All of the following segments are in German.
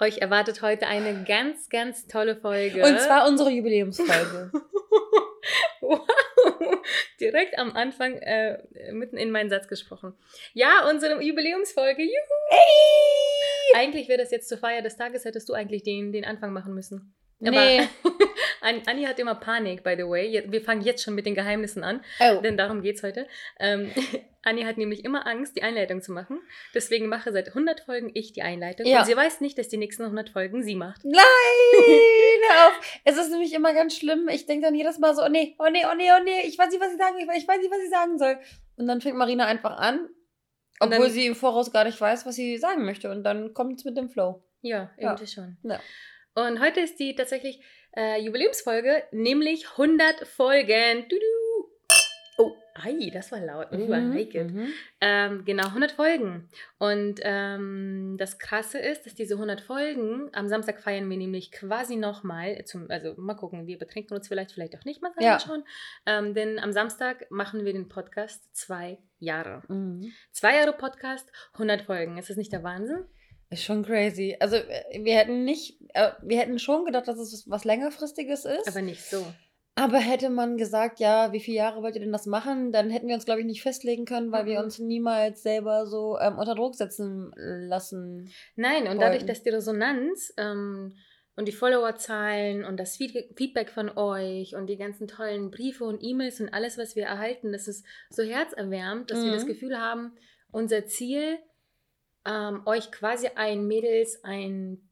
Euch erwartet heute eine ganz, ganz tolle Folge. Und zwar unsere Jubiläumsfolge. wow! Direkt am Anfang äh, mitten in meinen Satz gesprochen. Ja, unsere Jubiläumsfolge. Juhu! Hey! Eigentlich wäre das jetzt zur Feier des Tages, hättest du eigentlich den, den Anfang machen müssen. Aber Nee. Anni hat immer Panik, by the way. Wir fangen jetzt schon mit den Geheimnissen an, Oh. denn darum geht es heute. Ähm, Anni hat nämlich immer Angst, die Einleitung zu machen. Deswegen mache seit 100 Folgen ich die Einleitung. Ja. Und sie weiß nicht, dass die nächsten 100 Folgen sie macht. Nein! Auf! Es ist nämlich immer ganz schlimm. Ich denke dann jedes Mal so, oh nee, oh nee, oh nee, oh nee, ich weiß nicht, was ich sagen will, ich weiß nicht, was ich sagen soll. Und dann fängt Marina einfach an, obwohl dann- sie im Voraus gar nicht weiß, was sie sagen möchte. Und dann kommt es mit dem Flow. Ja, Ja. irgendwie schon. Ja. Und heute ist die tatsächlich äh, Jubiläumsfolge, nämlich 100 Folgen. Du, du. Oh, ei, das war laut. Oh, it. Mhm. Ähm, genau, 100 Folgen. Und ähm, das Krasse ist, dass diese 100 Folgen, am Samstag feiern wir nämlich quasi nochmal, also mal gucken, wir betrinken uns vielleicht, vielleicht auch nicht, mal Ja. schon. Ähm, denn am Samstag machen wir den Podcast zwei Jahre. Mhm. Zwei Jahre Podcast, 100 Folgen. Ist das nicht der Wahnsinn? Ist schon crazy. Also, wir hätten nicht, äh, wir hätten schon gedacht, dass es was längerfristiges ist. Aber nicht so. Aber hätte man gesagt, ja, wie viele Jahre wollt ihr denn das machen, dann hätten wir uns, glaube ich, nicht festlegen können, weil wir Mhm. uns niemals selber so ähm, unter Druck setzen lassen. Nein, und dadurch, wollten. dass die Resonanz ähm, und die Followerzahlen und das Feed- Feedback von euch und die ganzen tollen Briefe und E-Mails und alles, was wir erhalten, das ist so herzerwärmend, dass wir das Mhm. Gefühl haben, unser Ziel, ähm, euch quasi ein Mädels, ein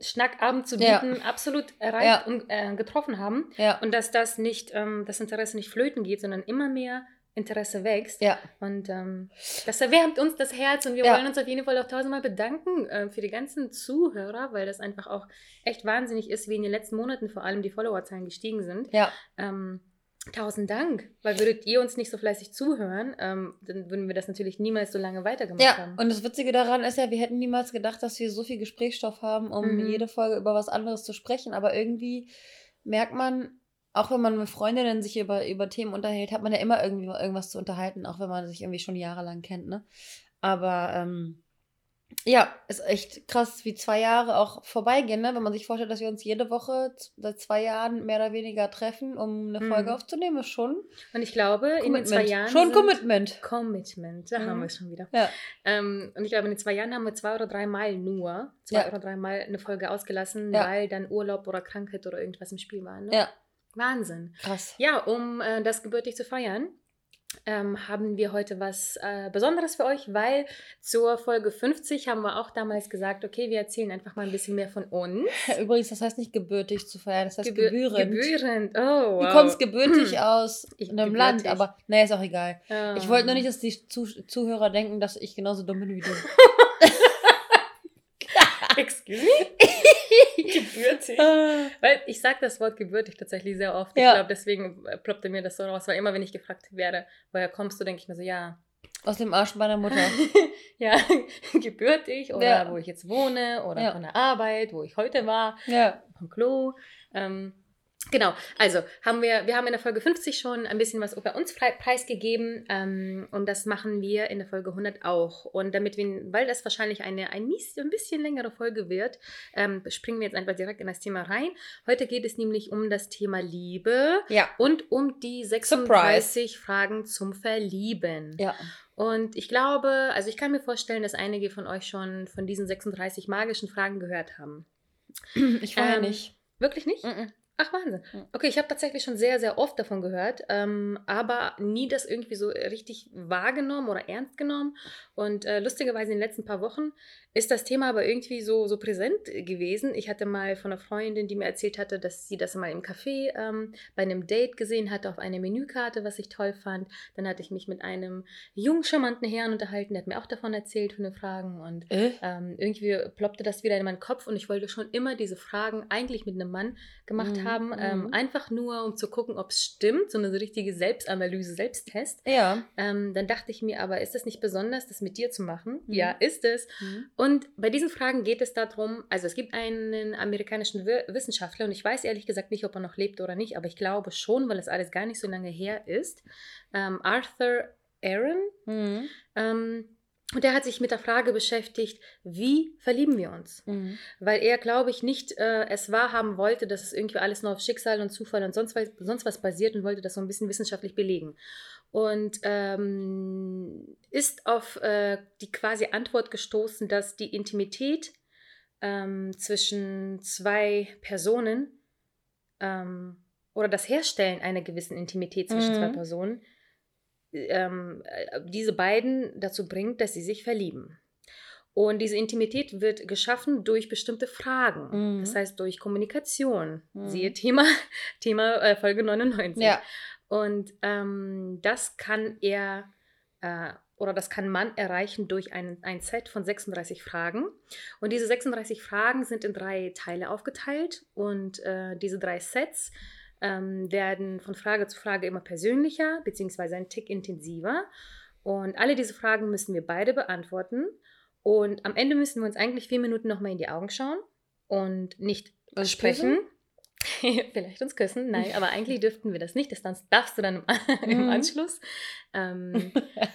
Schnackabend zu Ja. bieten, absolut erreicht Ja. und äh, getroffen haben. Ja. Und dass das nicht, ähm, das Interesse nicht flöten geht, sondern immer mehr Interesse wächst. Ja. Und ähm, das erwärmt uns das Herz und wir Ja. wollen uns auf jeden Fall auch tausendmal bedanken äh, für die ganzen Zuhörer, weil das einfach auch echt wahnsinnig ist, wie in den letzten Monaten vor allem die Followerzahlen gestiegen sind. Ja. Ähm, tausend Dank, weil würdet ihr uns nicht so fleißig zuhören, ähm, dann würden wir das natürlich niemals so lange weitergemacht Ja, haben. und das Witzige daran ist ja, wir hätten niemals gedacht, dass wir so viel Gesprächsstoff haben, um Mhm. jede Folge über was anderes zu sprechen. Aber irgendwie merkt man, auch wenn man mit Freundinnen sich über, über Themen unterhält, hat man ja immer irgendwie irgendwas zu unterhalten, auch wenn man sich irgendwie schon jahrelang kennt, ne? Aber ähm, ja, ist echt krass, wie zwei Jahre auch vorbeigehen, ne? Wenn man sich vorstellt, dass wir uns jede Woche seit zwei Jahren mehr oder weniger treffen, um eine Mhm. Folge aufzunehmen, ist schon Und ich glaube, in den zwei Commitment. Jahren. Schon Commitment. Commitment, da Mhm. haben wir es schon wieder. Ja. Ähm, und ich glaube, in den zwei Jahren haben wir zwei oder dreimal nur, zwei Ja. oder dreimal eine Folge ausgelassen, Ja. weil dann Urlaub oder Krankheit oder irgendwas im Spiel war. Ne? Ja, Wahnsinn. krass. Ja, um äh, das gebürtig zu feiern, ähm, haben wir heute was äh, Besonderes für euch, weil zur Folge 50 haben wir auch damals gesagt, okay, wir erzählen einfach mal ein bisschen mehr von uns. Übrigens, das heißt nicht gebürtig zu feiern, das heißt Gebür- gebührend. Gebührend, oh, wow. Du kommst gebürtig aus Ich- einem gebürtig. Land, aber nee, ist auch egal. Ah. Ich wollte nur nicht, dass die Zuh Zuhörer denken, dass ich genauso dumm bin wie du. Excuse me? gebürtig. Weil ich sage das Wort gebürtig tatsächlich sehr oft. Ich Ja. glaube, deswegen ploppte mir das so raus, weil immer, wenn ich gefragt werde, woher kommst du, denke ich mir so, ja, Aus dem Arsch meiner Mutter. ja, gebürtig oder Ja. wo ich jetzt wohne oder Ja. von der Arbeit, wo ich heute war, Ja. vom Klo. Ähm, genau, also haben wir, wir haben in der Folge 50 schon ein bisschen was über uns preisgegeben ähm, und das machen wir in der Folge 100 auch. Und damit wir, weil das wahrscheinlich eine ein, mies- ein bisschen längere Folge wird, ähm, springen wir jetzt einfach direkt in das Thema rein. Heute geht es nämlich um das Thema Liebe Ja. und um die 36 Fragen zum Verlieben. Ja. Und ich glaube, also ich kann mir vorstellen, dass einige von euch schon von diesen 36 magischen Fragen gehört haben. Ich vorher Ähm, nicht. Wirklich nicht? Mhm. Ach, Wahnsinn. Okay, ich habe tatsächlich schon sehr, sehr oft davon gehört, ähm, aber nie das irgendwie so richtig wahrgenommen oder ernst genommen. Und äh, lustigerweise in den letzten paar Wochen ist das Thema aber irgendwie so, so präsent gewesen. Ich hatte mal von einer Freundin, die mir erzählt hatte, dass sie das mal im Café ähm, bei einem Date gesehen hatte auf einer Menükarte, was ich toll fand. Dann hatte ich mich mit einem jungen, charmanten Herrn unterhalten, der hat mir auch davon erzählt, von den Fragen. Und Äh? ähm, irgendwie ploppte das wieder in meinen Kopf und ich wollte schon immer diese Fragen eigentlich mit einem Mann gemacht Mhm, haben, ähm, mhm. einfach nur um zu gucken, ob es stimmt, so eine so richtige Selbstanalyse, Selbsttest. Ja. Ähm, dann dachte ich mir, aber ist es nicht besonders, das mit dir zu machen? Mhm. Ja, ist es. Mhm. Und bei diesen Fragen geht es darum, also es gibt einen amerikanischen Wi- Wissenschaftler und ich weiß ehrlich gesagt nicht, ob er noch lebt oder nicht, aber ich glaube schon, weil es alles gar nicht so lange her ist. Ähm, Arthur Aaron. Ähm, und der hat sich mit der Frage beschäftigt, wie verlieben wir uns? Mhm. Weil er, glaube ich, nicht äh, es wahrhaben wollte, dass es irgendwie alles nur auf Schicksal und Zufall und sonst was, sonst was basiert und wollte das so ein bisschen wissenschaftlich belegen. Und ähm, ist auf äh, die quasi Antwort gestoßen, dass die Intimität ähm, zwischen zwei Personen ähm, oder das Herstellen einer gewissen Intimität zwischen Mhm. zwei Personen ähm, äh, diese beiden dazu bringt, dass sie sich verlieben. Und diese Intimität wird geschaffen durch bestimmte Fragen. Mhm. Das heißt, durch Kommunikation. Mhm. Siehe Thema, Thema äh, Folge 99. Ja. Und ähm, das kann er äh, oder das kann man erreichen durch ein, ein Set von 36 Fragen. Und diese 36 Fragen sind in drei Teile aufgeteilt. Und äh, diese drei Sets ähm, werden von Frage zu Frage immer persönlicher, beziehungsweise ein Tick intensiver. Und alle diese Fragen müssen wir beide beantworten. Und am Ende müssen wir uns eigentlich vier Minuten nochmal in die Augen schauen und nicht Was sprechen. Vielleicht uns küssen, nein, aber eigentlich dürften wir das nicht. Das darfst du dann im, im Mhm. Anschluss. Ähm,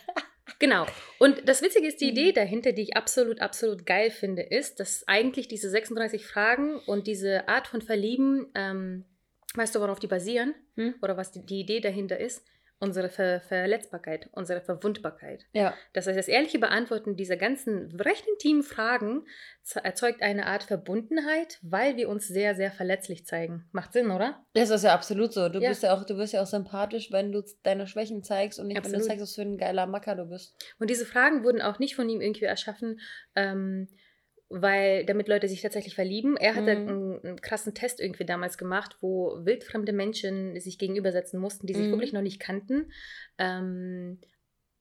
genau. Und das Witzige ist, die Mhm. Idee dahinter, die ich absolut, absolut geil finde, ist, dass eigentlich diese 36 Fragen und diese Art von Verlieben, ähm, weißt du, worauf die basieren? Hm? Oder was die, die Idee dahinter ist? Unsere Ver Verletzbarkeit, unsere Verwundbarkeit. Ja. Das heißt, das ehrliche Beantworten dieser ganzen recht intimen Fragen ze- erzeugt eine Art Verbundenheit, weil wir uns sehr, sehr verletzlich zeigen. Macht Sinn, oder? Das ist ja absolut so. Du Ja. bist ja auch, du bist ja auch sympathisch, wenn du deine Schwächen zeigst und nicht, wenn Absolut. du zeigst, was für ein geiler Macker du bist. Und diese Fragen wurden auch nicht von ihm irgendwie erschaffen, ähm, weil damit Leute sich tatsächlich verlieben. Er hatte Mhm. einen, einen krassen Test irgendwie damals gemacht, wo wildfremde Menschen sich gegenübersetzen mussten, die sich Mhm. wirklich noch nicht kannten. Ähm,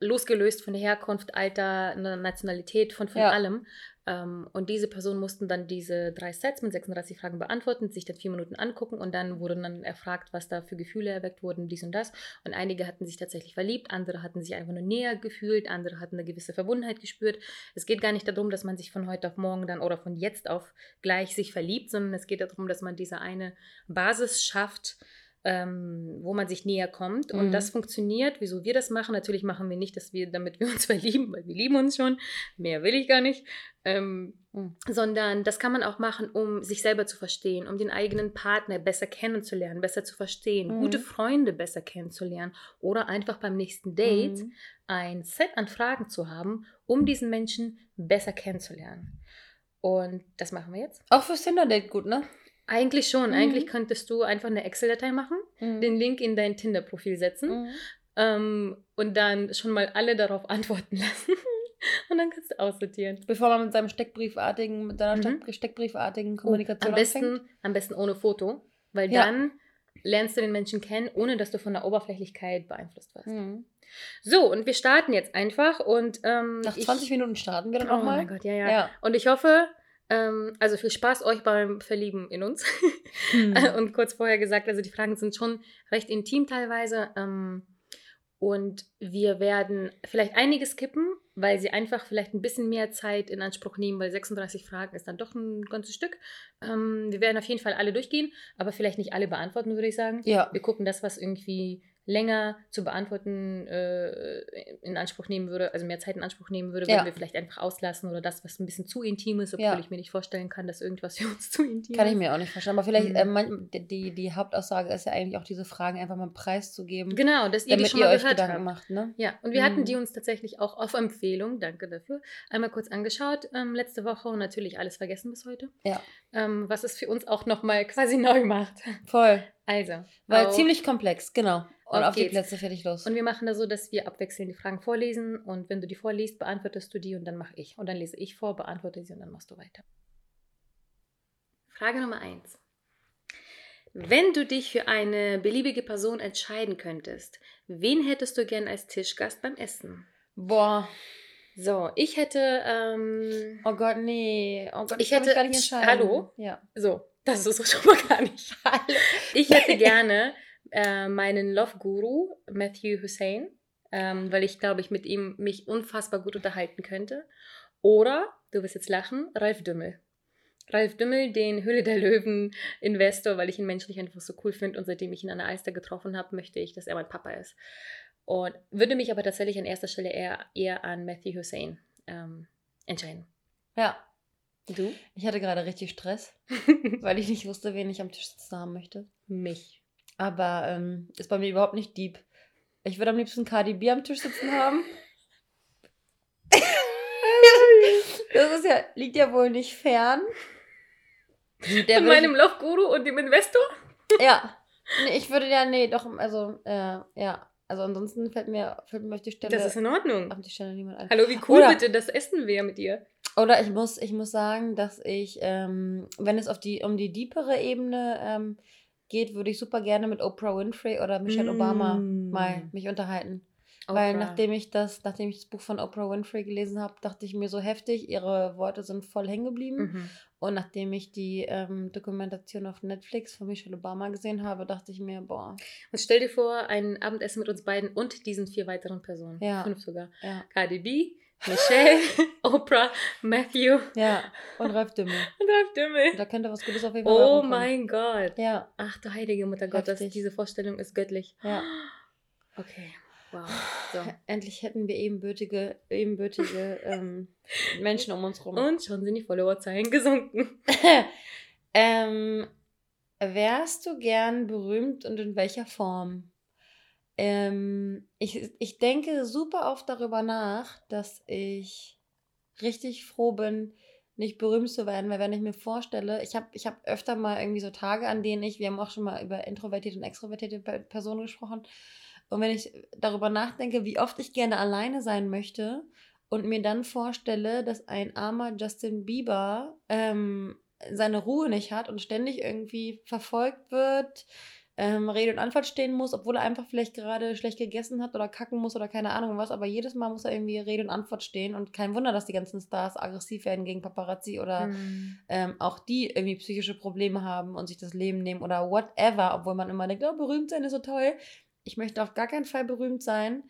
losgelöst von der Herkunft, Alter, Nationalität, von, von Ja. allem. Ähm, und diese Personen mussten dann diese drei Sets mit 36 Fragen beantworten, sich dann vier Minuten angucken und dann wurde dann erfragt, was da für Gefühle erweckt wurden, dies und das. Und einige hatten sich tatsächlich verliebt, andere hatten sich einfach nur näher gefühlt, andere hatten eine gewisse Verbundenheit gespürt. Es geht gar nicht darum, dass man sich von heute auf morgen dann oder von jetzt auf gleich sich verliebt, sondern es geht darum, dass man diese eine Basis schafft, ähm, wo man sich näher kommt. Und Mhm. das funktioniert, wieso wir das machen. Natürlich machen wir nicht, dass wir, damit wir uns verlieben, weil wir lieben uns schon. Mehr will ich gar nicht. Ähm, Mhm. sondern das kann man auch machen, um sich selber zu verstehen, um den eigenen Partner besser kennenzulernen, besser zu verstehen, Mhm. gute Freunde besser kennenzulernen oder einfach beim nächsten Date Mhm. ein Set an Fragen zu haben, um diesen Menschen besser kennenzulernen. Und das machen wir jetzt. Auch fürs Tinder-Date gut, ne? Eigentlich schon. Mhm. Eigentlich könntest du einfach eine Excel-Datei machen, Mhm. den Link in dein Tinder-Profil setzen Mhm. ähm, und dann schon mal alle darauf antworten lassen. und dann kannst du aussortieren. Bevor man mit seinem Steckbriefartigen, mit seiner Mhm. Steck Steckbriefartigen Oh, Kommunikation am, besten, anfängt. am besten ohne Foto, weil Ja. dann lernst du den Menschen kennen, ohne dass du von der Oberflächlichkeit beeinflusst wirst. Mhm. So, und wir starten jetzt einfach und ähm, Nach ich- 20 Minuten starten wir dann Oh auch mal. mein Gott, ja, ja. Ja. Und ich hoffe, ähm, also viel Spaß euch beim Verlieben in uns. Hm. Und kurz vorher gesagt, also die Fragen sind schon recht intim teilweise. Ähm, und wir werden vielleicht einige skippen, weil sie einfach vielleicht ein bisschen mehr Zeit in Anspruch nehmen, weil 36 Fragen ist dann doch ein ganzes Stück. Ähm, wir werden auf jeden Fall alle durchgehen, aber vielleicht nicht alle beantworten, würde ich sagen. Ja. Wir gucken das, was irgendwie länger zu beantworten äh, in Anspruch nehmen würde, also mehr Zeit in Anspruch nehmen würde, würden Ja. wir vielleicht einfach auslassen oder das, was ein bisschen zu intim ist, obwohl Ja. ich mir nicht vorstellen kann, dass irgendwas für uns zu intim Kann ist. ich mir auch nicht vorstellen. Aber vielleicht, Mhm. äh, man, die, die Hauptaussage ist ja eigentlich auch, diese Fragen einfach mal preiszugeben, Genau, dass ihr die schon ihr mal euch gehört Gedanken habt. macht, ne? Ja, und wir hatten Mhm. die uns tatsächlich auch auf Empfehlung, danke dafür, einmal kurz angeschaut ähm, letzte Woche und natürlich alles vergessen bis heute. Ja. Ähm, was es für uns auch nochmal quasi neu macht. Voll. Also, Weil ziemlich komplex, genau. Und Auf auf, die. Plätze fertig los. Und wir machen das so, dass wir abwechselnd die Fragen vorlesen und wenn du die vorliest, beantwortest du die und dann mache ich. Und dann lese ich vor, beantworte sie und dann machst du weiter. Frage Nummer 1. Wenn du dich für eine beliebige Person entscheiden könntest, wen hättest du gern als Tischgast beim Essen? Boah. So, ich hätte, ähm, Oh Gott, nee. Oh Gott, Ich mich hätte- gar nicht entscheiden. Hallo? Ja. so, das ist schon mal gar nicht. Ich hätte gerne äh, meinen Love-Guru, Matthew Hussein, ähm, weil ich glaube, ich mit ihm mich unfassbar gut unterhalten könnte. Oder, du wirst jetzt lachen, Ralf Dümmel. Ralf Dümmel, den Hülle der Löwen Investor, weil ich ihn menschlich einfach so cool finde und seitdem ich ihn an der Alster getroffen habe, möchte ich, dass er mein Papa ist. Und würde mich aber tatsächlich an erster Stelle eher, eher an Matthew Hussein ähm, entscheiden. Ja. Du? Ich hatte gerade richtig Stress, weil ich nicht wusste, wen ich am Tisch sitzen haben möchte. Mich. Aber ähm, ist bei mir überhaupt nicht deep. Ich würde am liebsten Cardi B am Tisch sitzen haben. das ist ja, liegt ja wohl nicht fern. Der Von meinem Love-Guru und dem Investor? Ja. Nee, ich würde ja, nee, doch, also, äh, ja. Also ansonsten fällt mir, fällt mir auf die Stelle, Das ist in Ordnung. auf die Stelle niemand ein. Hallo, wie cool Oder- bitte, das essen wir mit dir. Oder ich muss, ich muss sagen, dass ich, ähm, wenn es auf die, um die deepere Ebene ähm, geht, würde ich super gerne mit Oprah Winfrey oder Michelle Obama Mm. mal mich unterhalten. Weil Oprah. nachdem ich das, nachdem ich das Buch von Oprah Winfrey gelesen habe, dachte ich mir so heftig, ihre Worte sind voll hängen geblieben. Mhm. Und nachdem ich die ähm, Dokumentation auf Netflix von Michelle Obama gesehen habe, dachte ich mir, boah, Und stell dir vor, ein Abendessen mit uns beiden und diesen vier weiteren Personen. Ja. Fünf sogar. ja, Cardi B, Michelle, Oprah, Matthew ja. Und Ralf Dümmel. und Ralf Dümmel. Da könnte was Gutes auf jeden Fall Oh mein Gott. Ja, Ach du heilige Mutter Gott, das, diese Vorstellung ist göttlich. ja. Okay, wow. So. Endlich hätten wir ebenbürtige, ebenbürtige ähm, Menschen um uns rum. Und schon sind die Followerzahlen gesunken. ähm, wärst du gern berühmt und in welcher Form? Ähm, ich, ich denke super oft darüber nach, dass ich richtig froh bin, nicht berühmt zu werden, weil wenn ich mir vorstelle, ich habe ich hab öfter mal irgendwie so Tage, an denen ich, wir haben auch schon mal über introvertierte und extrovertierte Pe- Personen gesprochen, und wenn ich darüber nachdenke, wie oft ich gerne alleine sein möchte und mir dann vorstelle, dass ein armer Justin Bieber ähm, seine Ruhe nicht hat und ständig irgendwie verfolgt wird, ähm, Rede und Antwort stehen muss, obwohl er einfach vielleicht gerade schlecht gegessen hat oder kacken muss oder keine Ahnung was, aber jedes Mal muss er irgendwie Rede und Antwort stehen und kein Wunder, dass die ganzen Stars aggressiv werden gegen Paparazzi oder Hm. ähm, auch die irgendwie psychische Probleme haben und sich das Leben nehmen oder whatever, obwohl man immer denkt, oh, berühmt sein ist so toll. Ich möchte auf gar keinen Fall berühmt sein.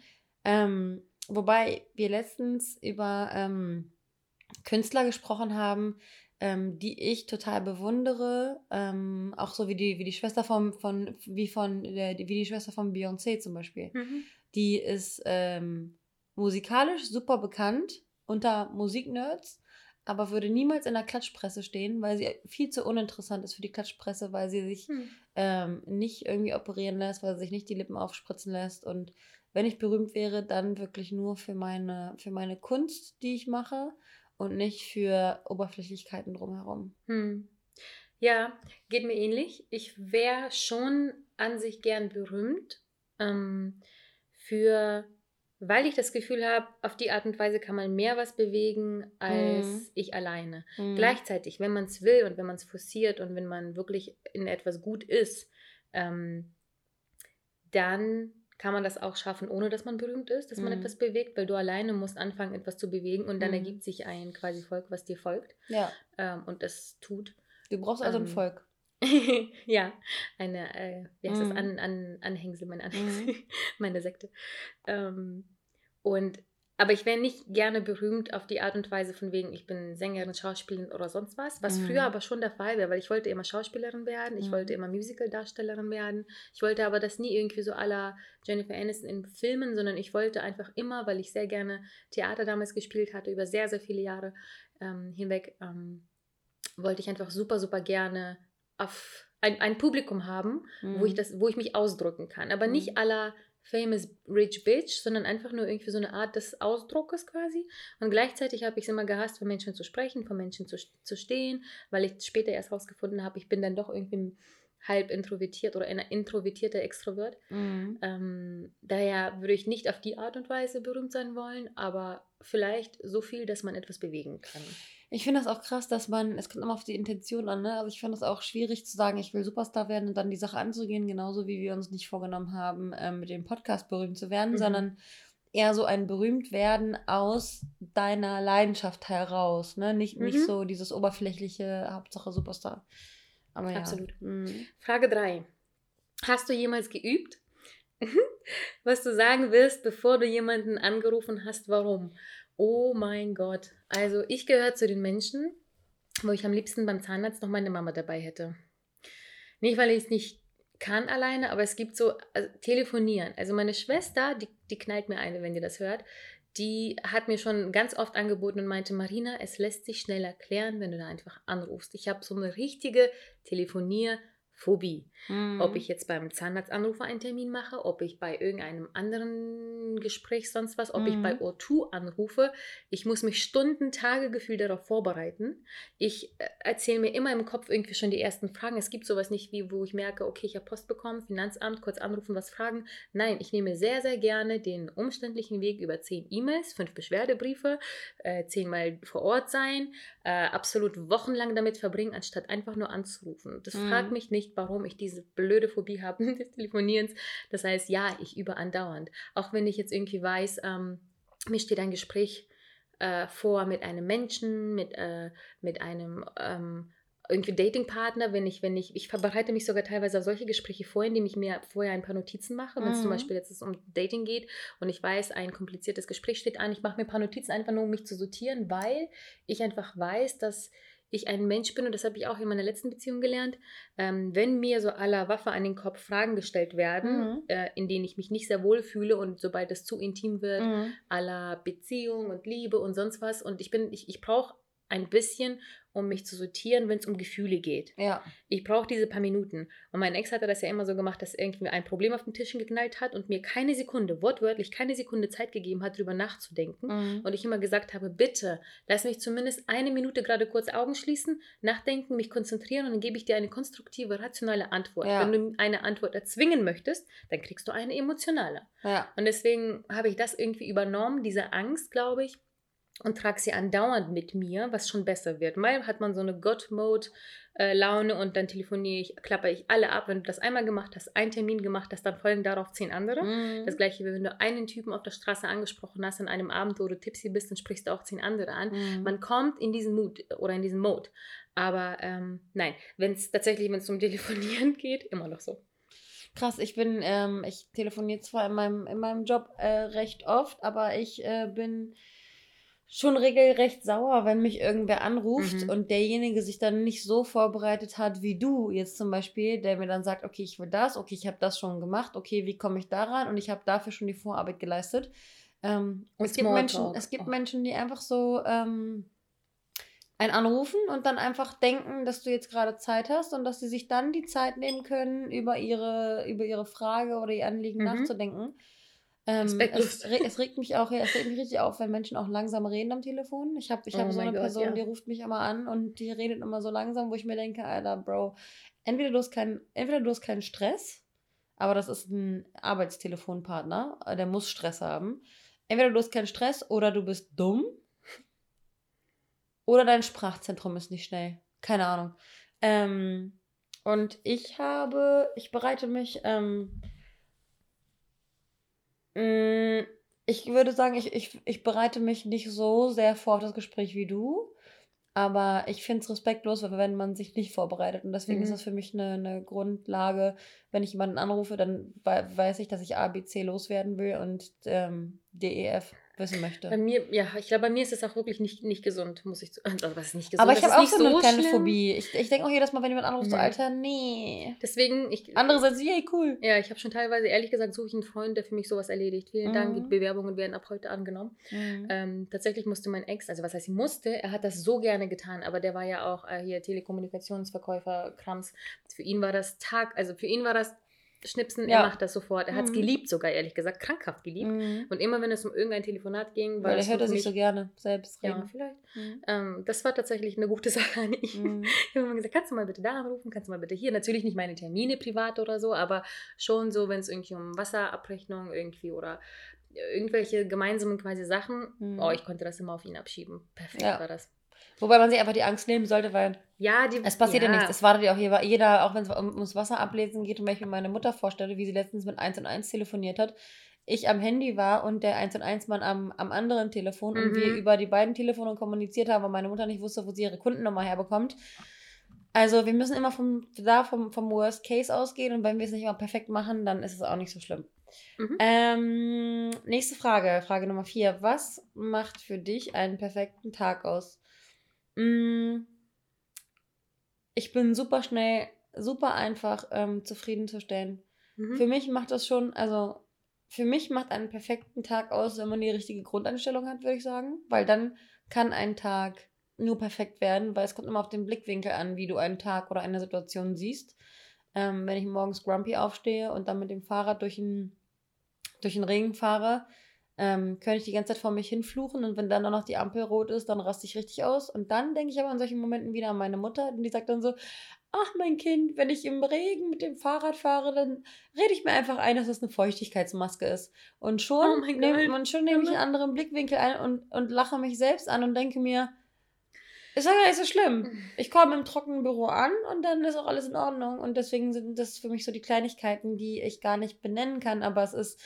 Ähm, wobei wir letztens über ähm, Künstler gesprochen haben, ähm, die ich total bewundere, ähm, auch so wie die, wie die Schwester von, von wie von der, wie die Schwester von Beyoncé zum Beispiel. Mhm. Die ist ähm, musikalisch super bekannt unter Musiknerds, aber würde niemals in der Klatschpresse stehen, weil sie viel zu uninteressant ist für die Klatschpresse, weil sie sich Hm. ähm, nicht irgendwie operieren lässt, weil sie sich nicht die Lippen aufspritzen lässt. Und wenn ich berühmt wäre, dann wirklich nur für meine, für meine Kunst, die ich mache und nicht für Oberflächlichkeiten drumherum. Hm. Ja, geht mir ähnlich. Ich wäre schon an sich gern berühmt ähm, für, weil ich das Gefühl habe, auf die Art und Weise kann man mehr was bewegen als Mhm. ich alleine. Mhm. Gleichzeitig, wenn man es will und wenn man es forciert und wenn man wirklich in etwas gut ist, ähm, dann kann man das auch schaffen, ohne dass man berühmt ist, dass man Mhm. etwas bewegt, weil du alleine musst anfangen, etwas zu bewegen und dann Mhm. ergibt sich ein quasi Volk, was dir folgt Ja, ähm, und es tut. du brauchst also ein Ähm, Volk. ja, eine, äh, wie heißt Mhm. das, An, An, Anhängsel, meine Anhängsel, meine Sekte. Ähm, und aber ich wäre nicht gerne berühmt auf die Art und Weise von wegen, ich bin Sängerin, Schauspielerin oder sonst was, was mhm. früher aber schon der Fall wäre, weil ich wollte immer Schauspielerin werden, ich mhm. wollte immer Musical-Darstellerin werden, ich wollte aber das nie irgendwie so aller Jennifer Aniston in Filmen, sondern ich wollte einfach immer, weil ich sehr gerne Theater damals gespielt hatte, über sehr, sehr viele Jahre ähm, hinweg, ähm, wollte ich einfach super, super gerne auf ein, ein Publikum haben, mhm. wo, ich mhm. das, wo ich mich ausdrücken kann, aber nicht mhm. aller famous rich bitch, sondern einfach nur irgendwie so eine Art des Ausdruckes quasi. Und gleichzeitig habe ich es immer gehasst, von Menschen zu sprechen, von Menschen zu, zu stehen, weil ich später erst herausgefunden habe, ich bin dann doch irgendwie halb introvertiert oder ein introvertierter Extrovert. Mhm. Ähm, daher würde ich nicht auf die Art und Weise berühmt sein wollen, aber vielleicht so viel, dass man etwas bewegen kann. Ich finde das auch krass, dass man, es kommt immer auf die Intention an, ne? Also ich finde es auch schwierig zu sagen, ich will Superstar werden und dann die Sache anzugehen, genauso wie wir uns nicht vorgenommen haben, ähm, mit dem Podcast berühmt zu werden, mhm. sondern eher so ein berühmt werden aus deiner Leidenschaft heraus, ne? Nicht, mhm. nicht so dieses oberflächliche Hauptsache Superstar. Aber ja. Absolut. Mhm. Frage 3. Hast du jemals geübt? Was du sagen willst, bevor du jemanden angerufen hast, warum? Oh mein Gott. Also ich gehöre zu den Menschen, wo ich am liebsten beim Zahnarzt noch meine Mama dabei hätte. Nicht, weil ich es nicht kann alleine, aber es gibt so also, telefonieren. Also meine Schwester, die, die knallt mir eine, wenn ihr das hört, die hat mir schon ganz oft angeboten und meinte, Marina, es lässt sich schnell erklären, wenn du da einfach anrufst. Ich habe so eine richtige Telefonier- Phobie. Mhm. Ob ich jetzt beim Zahnarzt anrufe, einen Termin mache, ob ich bei irgendeinem anderen Gespräch sonst was, ob mhm. ich bei mhm. O2 anrufe. Ich muss mich Stunden, Tage gefühlt darauf vorbereiten. Ich äh, erzähle mir immer im Kopf irgendwie schon die ersten Fragen. Es gibt sowas nicht wie, wo ich merke, okay, ich habe Post bekommen, Finanzamt, kurz anrufen, was fragen. Nein, ich nehme sehr, sehr gerne den umständlichen Weg über zehn E-Mails, fünf Beschwerdebriefe, äh, zehnmal vor Ort sein, äh, absolut wochenlang damit verbringen, anstatt einfach nur anzurufen. Das mhm. fragt mich nicht, warum ich diese blöde Phobie habe des Telefonierens. Das heißt, ja, ich übe andauernd. Auch wenn ich jetzt irgendwie weiß, ähm, mir steht ein Gespräch äh, vor mit einem Menschen, mit, äh, mit einem ähm, irgendwie Datingpartner, wenn ich, wenn ich, ich bereite mich sogar teilweise auf solche Gespräche vor, indem ich mir vorher ein paar Notizen mache, wenn es mhm. zum Beispiel jetzt um Dating geht und ich weiß, ein kompliziertes Gespräch steht an, ich mache mir ein paar Notizen einfach nur, um mich zu sortieren, weil ich einfach weiß, dass ich ein Mensch bin, und das habe ich auch in meiner letzten Beziehung gelernt, ähm, wenn mir so aller Waffe an den Kopf Fragen gestellt werden, mhm. äh, in denen ich mich nicht sehr wohl fühle und sobald es zu intim wird, mhm. aller Beziehung und Liebe und sonst was, und ich bin, ich, ich brauche ein bisschen, um mich zu sortieren, wenn es um Gefühle geht. Ja. Ich brauche diese paar Minuten. Und mein Ex hatte das ja immer so gemacht, dass irgendwie ein Problem auf den Tischen geknallt hat und mir keine Sekunde, wortwörtlich keine Sekunde Zeit gegeben hat, darüber nachzudenken. Mhm. Und ich immer gesagt habe, bitte, lass mich zumindest eine Minute gerade kurz Augen schließen, nachdenken, mich konzentrieren und dann gebe ich dir eine konstruktive, rationale Antwort. Ja. Wenn du eine Antwort erzwingen möchtest, dann kriegst du eine emotionale. Ja. Und deswegen habe ich das irgendwie übernommen, diese Angst, glaube ich, und trage sie andauernd mit mir, was schon besser wird. Mal hat man so eine God-Mode-Laune und dann telefoniere ich, klappe ich alle ab. Wenn du das einmal gemacht hast, einen Termin gemacht hast, dann folgen darauf zehn andere. Mhm. Das gleiche, wie wenn du einen Typen auf der Straße angesprochen hast an einem Abend, wo du tipsy bist, dann sprichst du auch zehn andere an. Mhm. Man kommt in diesen Mut oder in diesen Mode. Aber ähm, nein, wenn es tatsächlich, wenn es um Telefonieren geht, immer noch so. Krass, ich bin, ähm, ich telefoniere zwar in meinem, in meinem Job äh, recht oft, aber ich äh, bin schon regelrecht sauer, wenn mich irgendwer anruft mhm. und derjenige sich dann nicht so vorbereitet hat wie du jetzt zum Beispiel, der mir dann sagt, okay, ich will das, okay, ich habe das schon gemacht, okay, wie komme ich daran und ich habe dafür schon die Vorarbeit geleistet. Ähm, es, gibt Menschen, es gibt oh. Menschen, die einfach so ähm, einen anrufen und dann einfach denken, dass du jetzt gerade Zeit hast und dass sie sich dann die Zeit nehmen können, über ihre, über ihre Frage oder ihr Anliegen mhm. nachzudenken. Ähm, es, es, regt mich auch, es regt mich richtig auf, wenn Menschen auch langsam reden am Telefon. Ich habe ich hab oh so eine Gott, Person, ja. die ruft mich immer an und die redet immer so langsam, wo ich mir denke, Alter, Bro, entweder du hast keinen, entweder du hast keinen Stress, aber das ist ein Arbeitstelefonpartner, äh, der muss Stress haben. Entweder du hast keinen Stress oder du bist dumm oder dein Sprachzentrum ist nicht schnell. Keine Ahnung. Ähm, und ich habe, ich bereite mich ähm, ich würde sagen, ich, ich, ich bereite mich nicht so sehr vor auf das Gespräch wie du. Aber ich finde es respektlos, wenn man sich nicht vorbereitet. Und deswegen mhm. ist das für mich eine, eine Grundlage. Wenn ich jemanden anrufe, dann weiß ich, dass ich A, B, C loswerden will und ähm, D, E, F wissen möchte. Bei mir, ja, ich glaube, bei mir ist es auch wirklich nicht, nicht gesund, muss ich zu. Also, was ist nicht gesund? Aber ich habe auch so eine kleine. Phobie. Ich, ich denke auch jedes Mal, wenn jemand anruft, so, Mhm. Alter, nee. Deswegen, ich. Andererseits, yay, cool. Ja, ich habe schon teilweise, ehrlich gesagt, suche ich einen Freund, der für mich sowas erledigt. Vielen Dank, die Mhm. Bewerbungen werden ab heute angenommen. Mhm. Ähm, tatsächlich musste mein Ex, also was heißt musste, er hat das so gerne getan, aber der war ja auch äh, hier Telekommunikationsverkäufer, Krams. Für ihn war das Tag, also für ihn war das Schnipsen, Ja. er macht das sofort. Er hat es Mhm. geliebt sogar, ehrlich gesagt, krankhaft geliebt. Mhm. Und immer wenn es um irgendein Telefonat ging, Weil das er hört er sich mich, so gerne selbst Ja, reden. vielleicht. Mhm. Ähm, das war tatsächlich eine gute Sache an ihm. Ich habe immer gesagt, kannst du mal bitte da anrufen, kannst du mal bitte hier. Natürlich nicht meine Termine privat oder so, aber schon so, wenn es irgendwie um Wasserabrechnung irgendwie oder irgendwelche gemeinsamen quasi Sachen, Mhm. oh, ich konnte das immer auf ihn abschieben. Perfekt Ja. war das. Wobei man sich einfach die Angst nehmen sollte, weil Ja, die, es passiert ja, ja nichts. Es wartet ja auch jeder, jeder auch wenn es um, ums Wasser ablesen geht und wenn ich mir meine Mutter vorstelle, wie sie letztens mit 1 und 1 telefoniert hat, ich am Handy war und der 1 und 1 Mann am, am anderen Telefon und wir Mhm. über die beiden Telefone kommuniziert haben, weil meine Mutter nicht wusste, wo sie ihre Kundennummer herbekommt. Also wir müssen immer vom, da vom, vom Worst Case ausgehen und wenn wir es nicht immer perfekt machen, dann ist es auch nicht so schlimm. Mhm. Ähm, nächste Frage, Frage Nummer vier. Was macht für dich einen perfekten Tag aus? Mm, ich bin super schnell, super einfach ähm, zufriedenzustellen. Mhm. Für mich macht das schon, also für mich macht einen perfekten Tag aus, wenn man die richtige Grundeinstellung hat, würde ich sagen. Weil dann kann ein Tag nur perfekt werden, weil es kommt immer auf den Blickwinkel an, wie du einen Tag oder eine Situation siehst. Ähm, wenn ich morgens grumpy aufstehe und dann mit dem Fahrrad durch den, durch den Regen fahre, ähm, könnte ich die ganze Zeit vor mich hinfluchen und wenn dann auch noch die Ampel rot ist, dann raste ich richtig aus. Und dann denke ich aber in solchen Momenten wieder an meine Mutter, und die sagt dann so, ach mein Kind, wenn ich im Regen mit dem Fahrrad fahre, dann rede ich mir einfach ein, dass das eine Feuchtigkeitsmaske ist. Und schon Oh schon nehme ich einen anderen Blickwinkel ein und, und lache mich selbst an und denke mir, ist ja gar nicht so schlimm. Ich komme im trockenen Büro an und dann ist auch alles in Ordnung. Und deswegen sind das für mich so die Kleinigkeiten, die ich gar nicht benennen kann. Aber es ist,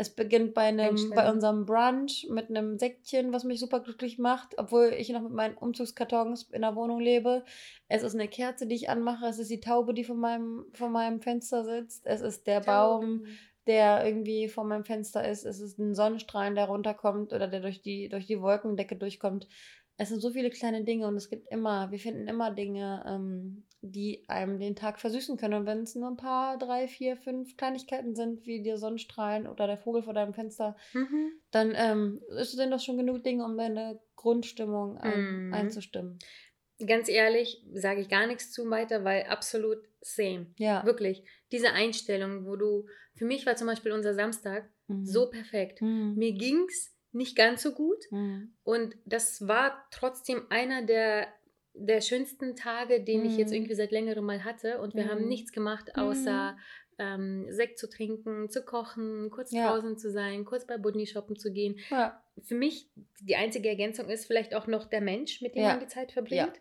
es beginnt bei einem, bei unserem Brunch mit einem Säckchen, was mich super glücklich macht, obwohl ich noch mit meinen Umzugskartons in der Wohnung lebe. Es ist eine Kerze, die ich anmache. Es ist die Taube, die vor meinem, vor meinem Fenster sitzt. Es ist der Baum, der irgendwie vor meinem Fenster ist. Es ist ein Sonnenstrahlen, der runterkommt oder der durch die, durch die Wolkendecke durchkommt. Es sind so viele kleine Dinge und es gibt immer, wir finden immer Dinge, ähm, die einem den Tag versüßen können. Und wenn es nur ein paar, drei, vier, fünf Kleinigkeiten sind, wie die Sonnenstrahlen oder der Vogel vor deinem Fenster, Mhm. dann ähm, sind das schon genug Dinge, um deine Grundstimmung ein, Mhm. einzustimmen. Ganz ehrlich, sage ich gar nichts zu weiter, weil absolut same. Ja. Wirklich. Diese Einstellung, wo du, für mich war zum Beispiel unser Samstag Mhm. so perfekt. Mhm. Mir ging es nicht ganz so gut Mhm. und das war trotzdem einer der, der schönsten Tage, den ich jetzt Mhm. irgendwie seit längerem mal hatte und wir haben Mhm. nichts gemacht, außer ähm, Sekt zu trinken, zu kochen, kurz Ja. draußen zu sein, kurz bei Budni shoppen zu gehen. Ja. Für mich die einzige Ergänzung ist vielleicht auch noch der Mensch, mit dem Ja. man die Zeit verbringt.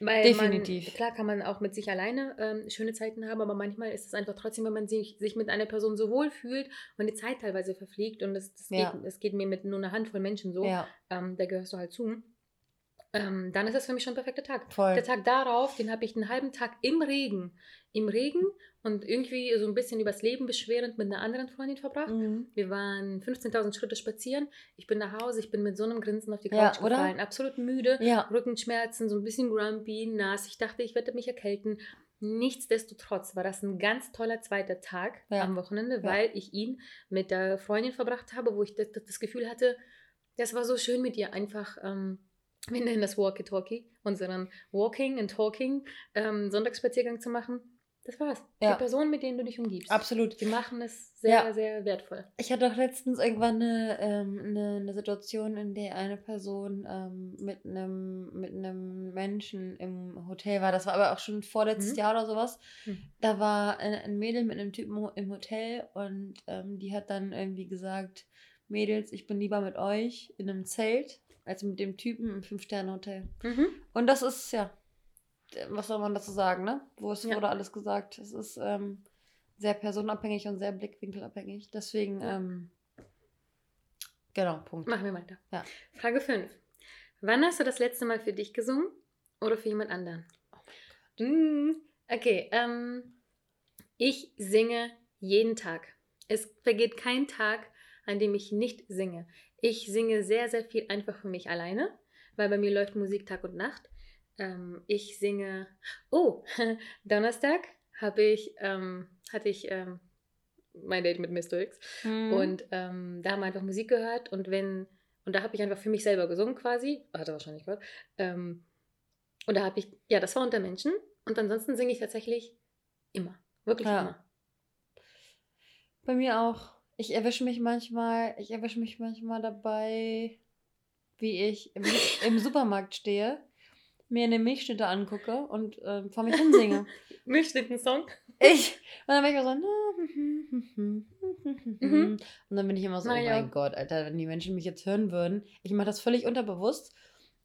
Weil Definitiv. Man, klar kann man auch mit sich alleine ähm, schöne Zeiten haben, aber manchmal ist es einfach trotzdem, wenn man sich, sich mit einer Person so wohl fühlt und die Zeit teilweise verfliegt und das, das, Ja. geht, das geht mir mit nur einer Handvoll Menschen so, Ja, ähm, da gehörst du halt zu, ähm, dann ist das für mich schon ein perfekter Tag. voll. Der Tag darauf, den habe ich einen halben Tag im Regen, im Regen und irgendwie so ein bisschen übers Leben beschwerend mit einer anderen Freundin verbracht. Mhm. Wir waren 15.000 Schritte spazieren. Ich bin nach Hause, ich bin mit so einem Grinsen auf die Ja, Couch oder? gefallen. Absolut müde, Ja. Rückenschmerzen, so ein bisschen grumpy, nass. Ich dachte, ich werde mich erkälten. Nichtsdestotrotz war das ein ganz toller zweiter Tag Ja. am Wochenende, Ja. weil ich ihn mit der Freundin verbracht habe, wo ich das, das Gefühl hatte, das war so schön mit ihr einfach. Ähm, wir nennen das Walkie-Talkie, unseren Walking and Talking ähm, Sonntagsspaziergang zu machen. Das war's. Ja. Die Personen, mit denen du dich umgibst. Absolut. Die machen es sehr, Ja. sehr wertvoll. Ich hatte auch letztens irgendwann eine, ähm, eine, eine Situation, in der eine Person ähm, mit einem mit einem Menschen im Hotel war. Das war aber auch schon vorletztes Mhm. Jahr oder sowas. Mhm. Da war ein, ein Mädel mit einem Typen im Hotel und ähm, die hat dann irgendwie gesagt, Mädels, ich bin lieber mit euch in einem Zelt als mit dem Typen im Fünf-Sterne-Hotel. Mhm. Und das ist, ja, was soll man dazu sagen, ne? Wo es Ja. wurde alles gesagt. Es ist ähm, sehr personenabhängig und sehr blickwinkelabhängig. Deswegen, ähm, genau, Punkt. Machen wir weiter. Ja. Frage 5. Wann hast du das letzte Mal für dich gesungen oder für jemand anderen? Mm, Okay, ähm, ich singe jeden Tag. Es vergeht kein Tag, an dem ich nicht singe. Ich singe sehr, sehr viel einfach für mich alleine, weil bei mir läuft Musik Tag und Nacht. Ähm, ich singe. Oh, Donnerstag habe ich, ähm, hatte ich ähm, mein Date mit Mr. X. Mhm. Und ähm, da haben wir einfach Musik gehört und wenn, und da habe ich einfach für mich selber gesungen quasi, hat er wahrscheinlich gehört. Ähm, und da habe ich, ja, das war unter Menschen. Und ansonsten singe ich tatsächlich immer. Wirklich Ja. immer. Bei mir auch. Ich erwische mich manchmal, ich erwische mich manchmal dabei, wie ich im, im Supermarkt stehe, mir eine Milchschnitte angucke und ähm, vor mich hinsinge. Milchschnitten-Song. Ich, und dann bin ich immer so. Und dann bin ich immer so, oh mein. Gott, Alter, wenn die Menschen mich jetzt hören würden. Ich mache das völlig unterbewusst.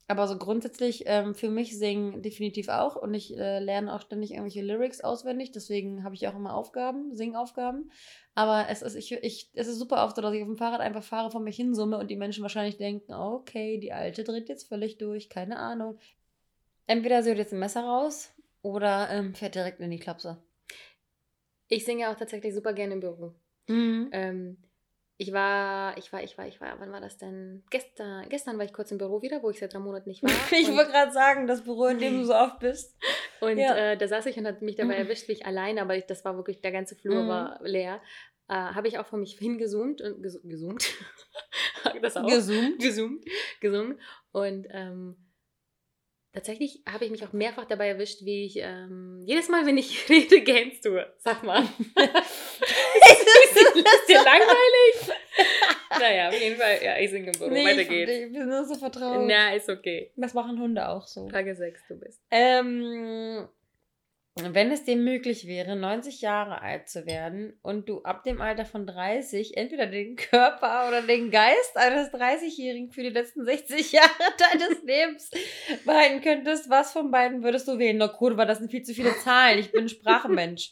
Aber so grundsätzlich ähm, für mich singen definitiv auch. Und ich äh, lerne auch ständig irgendwelche Lyrics auswendig. Deswegen habe ich auch immer Aufgaben, Singaufgaben. Aber es ist, ich, ich, es ist super oft so, dass ich auf dem Fahrrad einfach fahre, vor mich hinsumme und die Menschen wahrscheinlich denken, okay, die Alte dreht jetzt völlig durch, keine Ahnung. Entweder sie holt jetzt ein Messer raus oder ähm, fährt direkt in die Klapse. Ich singe auch tatsächlich super gerne im Büro. Mhm. Ähm, ich war, ich war, ich war, ich war, wann war das denn? Gestern, gestern war ich kurz im Büro wieder, wo ich seit drei Monaten nicht war. Ich wollte gerade sagen, das Büro, in dem du so oft bist. Und Ja. äh, da saß ich und hat mich dabei erwischt, wie ich allein, aber ich, das war wirklich, der ganze Flur Mhm. war leer. Äh, Habe ich auch von mich hingezoomt und ges gesoomt. das auch. Gesummt. gesoomt, gesungen. Und ähm, tatsächlich habe ich mich auch mehrfach dabei erwischt, wie ich ähm, jedes Mal, wenn ich rede, Games tue. Sag mal. ist dir langweilig? naja, auf jeden Fall, ja, ich singe im Büro. Nee, Weiter ich- geht's. Wir sind nur so vertraut. Na, ist okay. Das machen Hunde auch so. Frage 6, du bist. Ähm, wenn es dir möglich wäre, 90 Jahre alt zu werden und du ab dem Alter von 30 entweder den Körper oder den Geist eines 30-Jährigen für die letzten 60 Jahre deines Lebens behalten könntest, was von beiden würdest du wählen? Na, Kurva, das sind viel zu viele Zahlen. Ich bin Sprachmensch.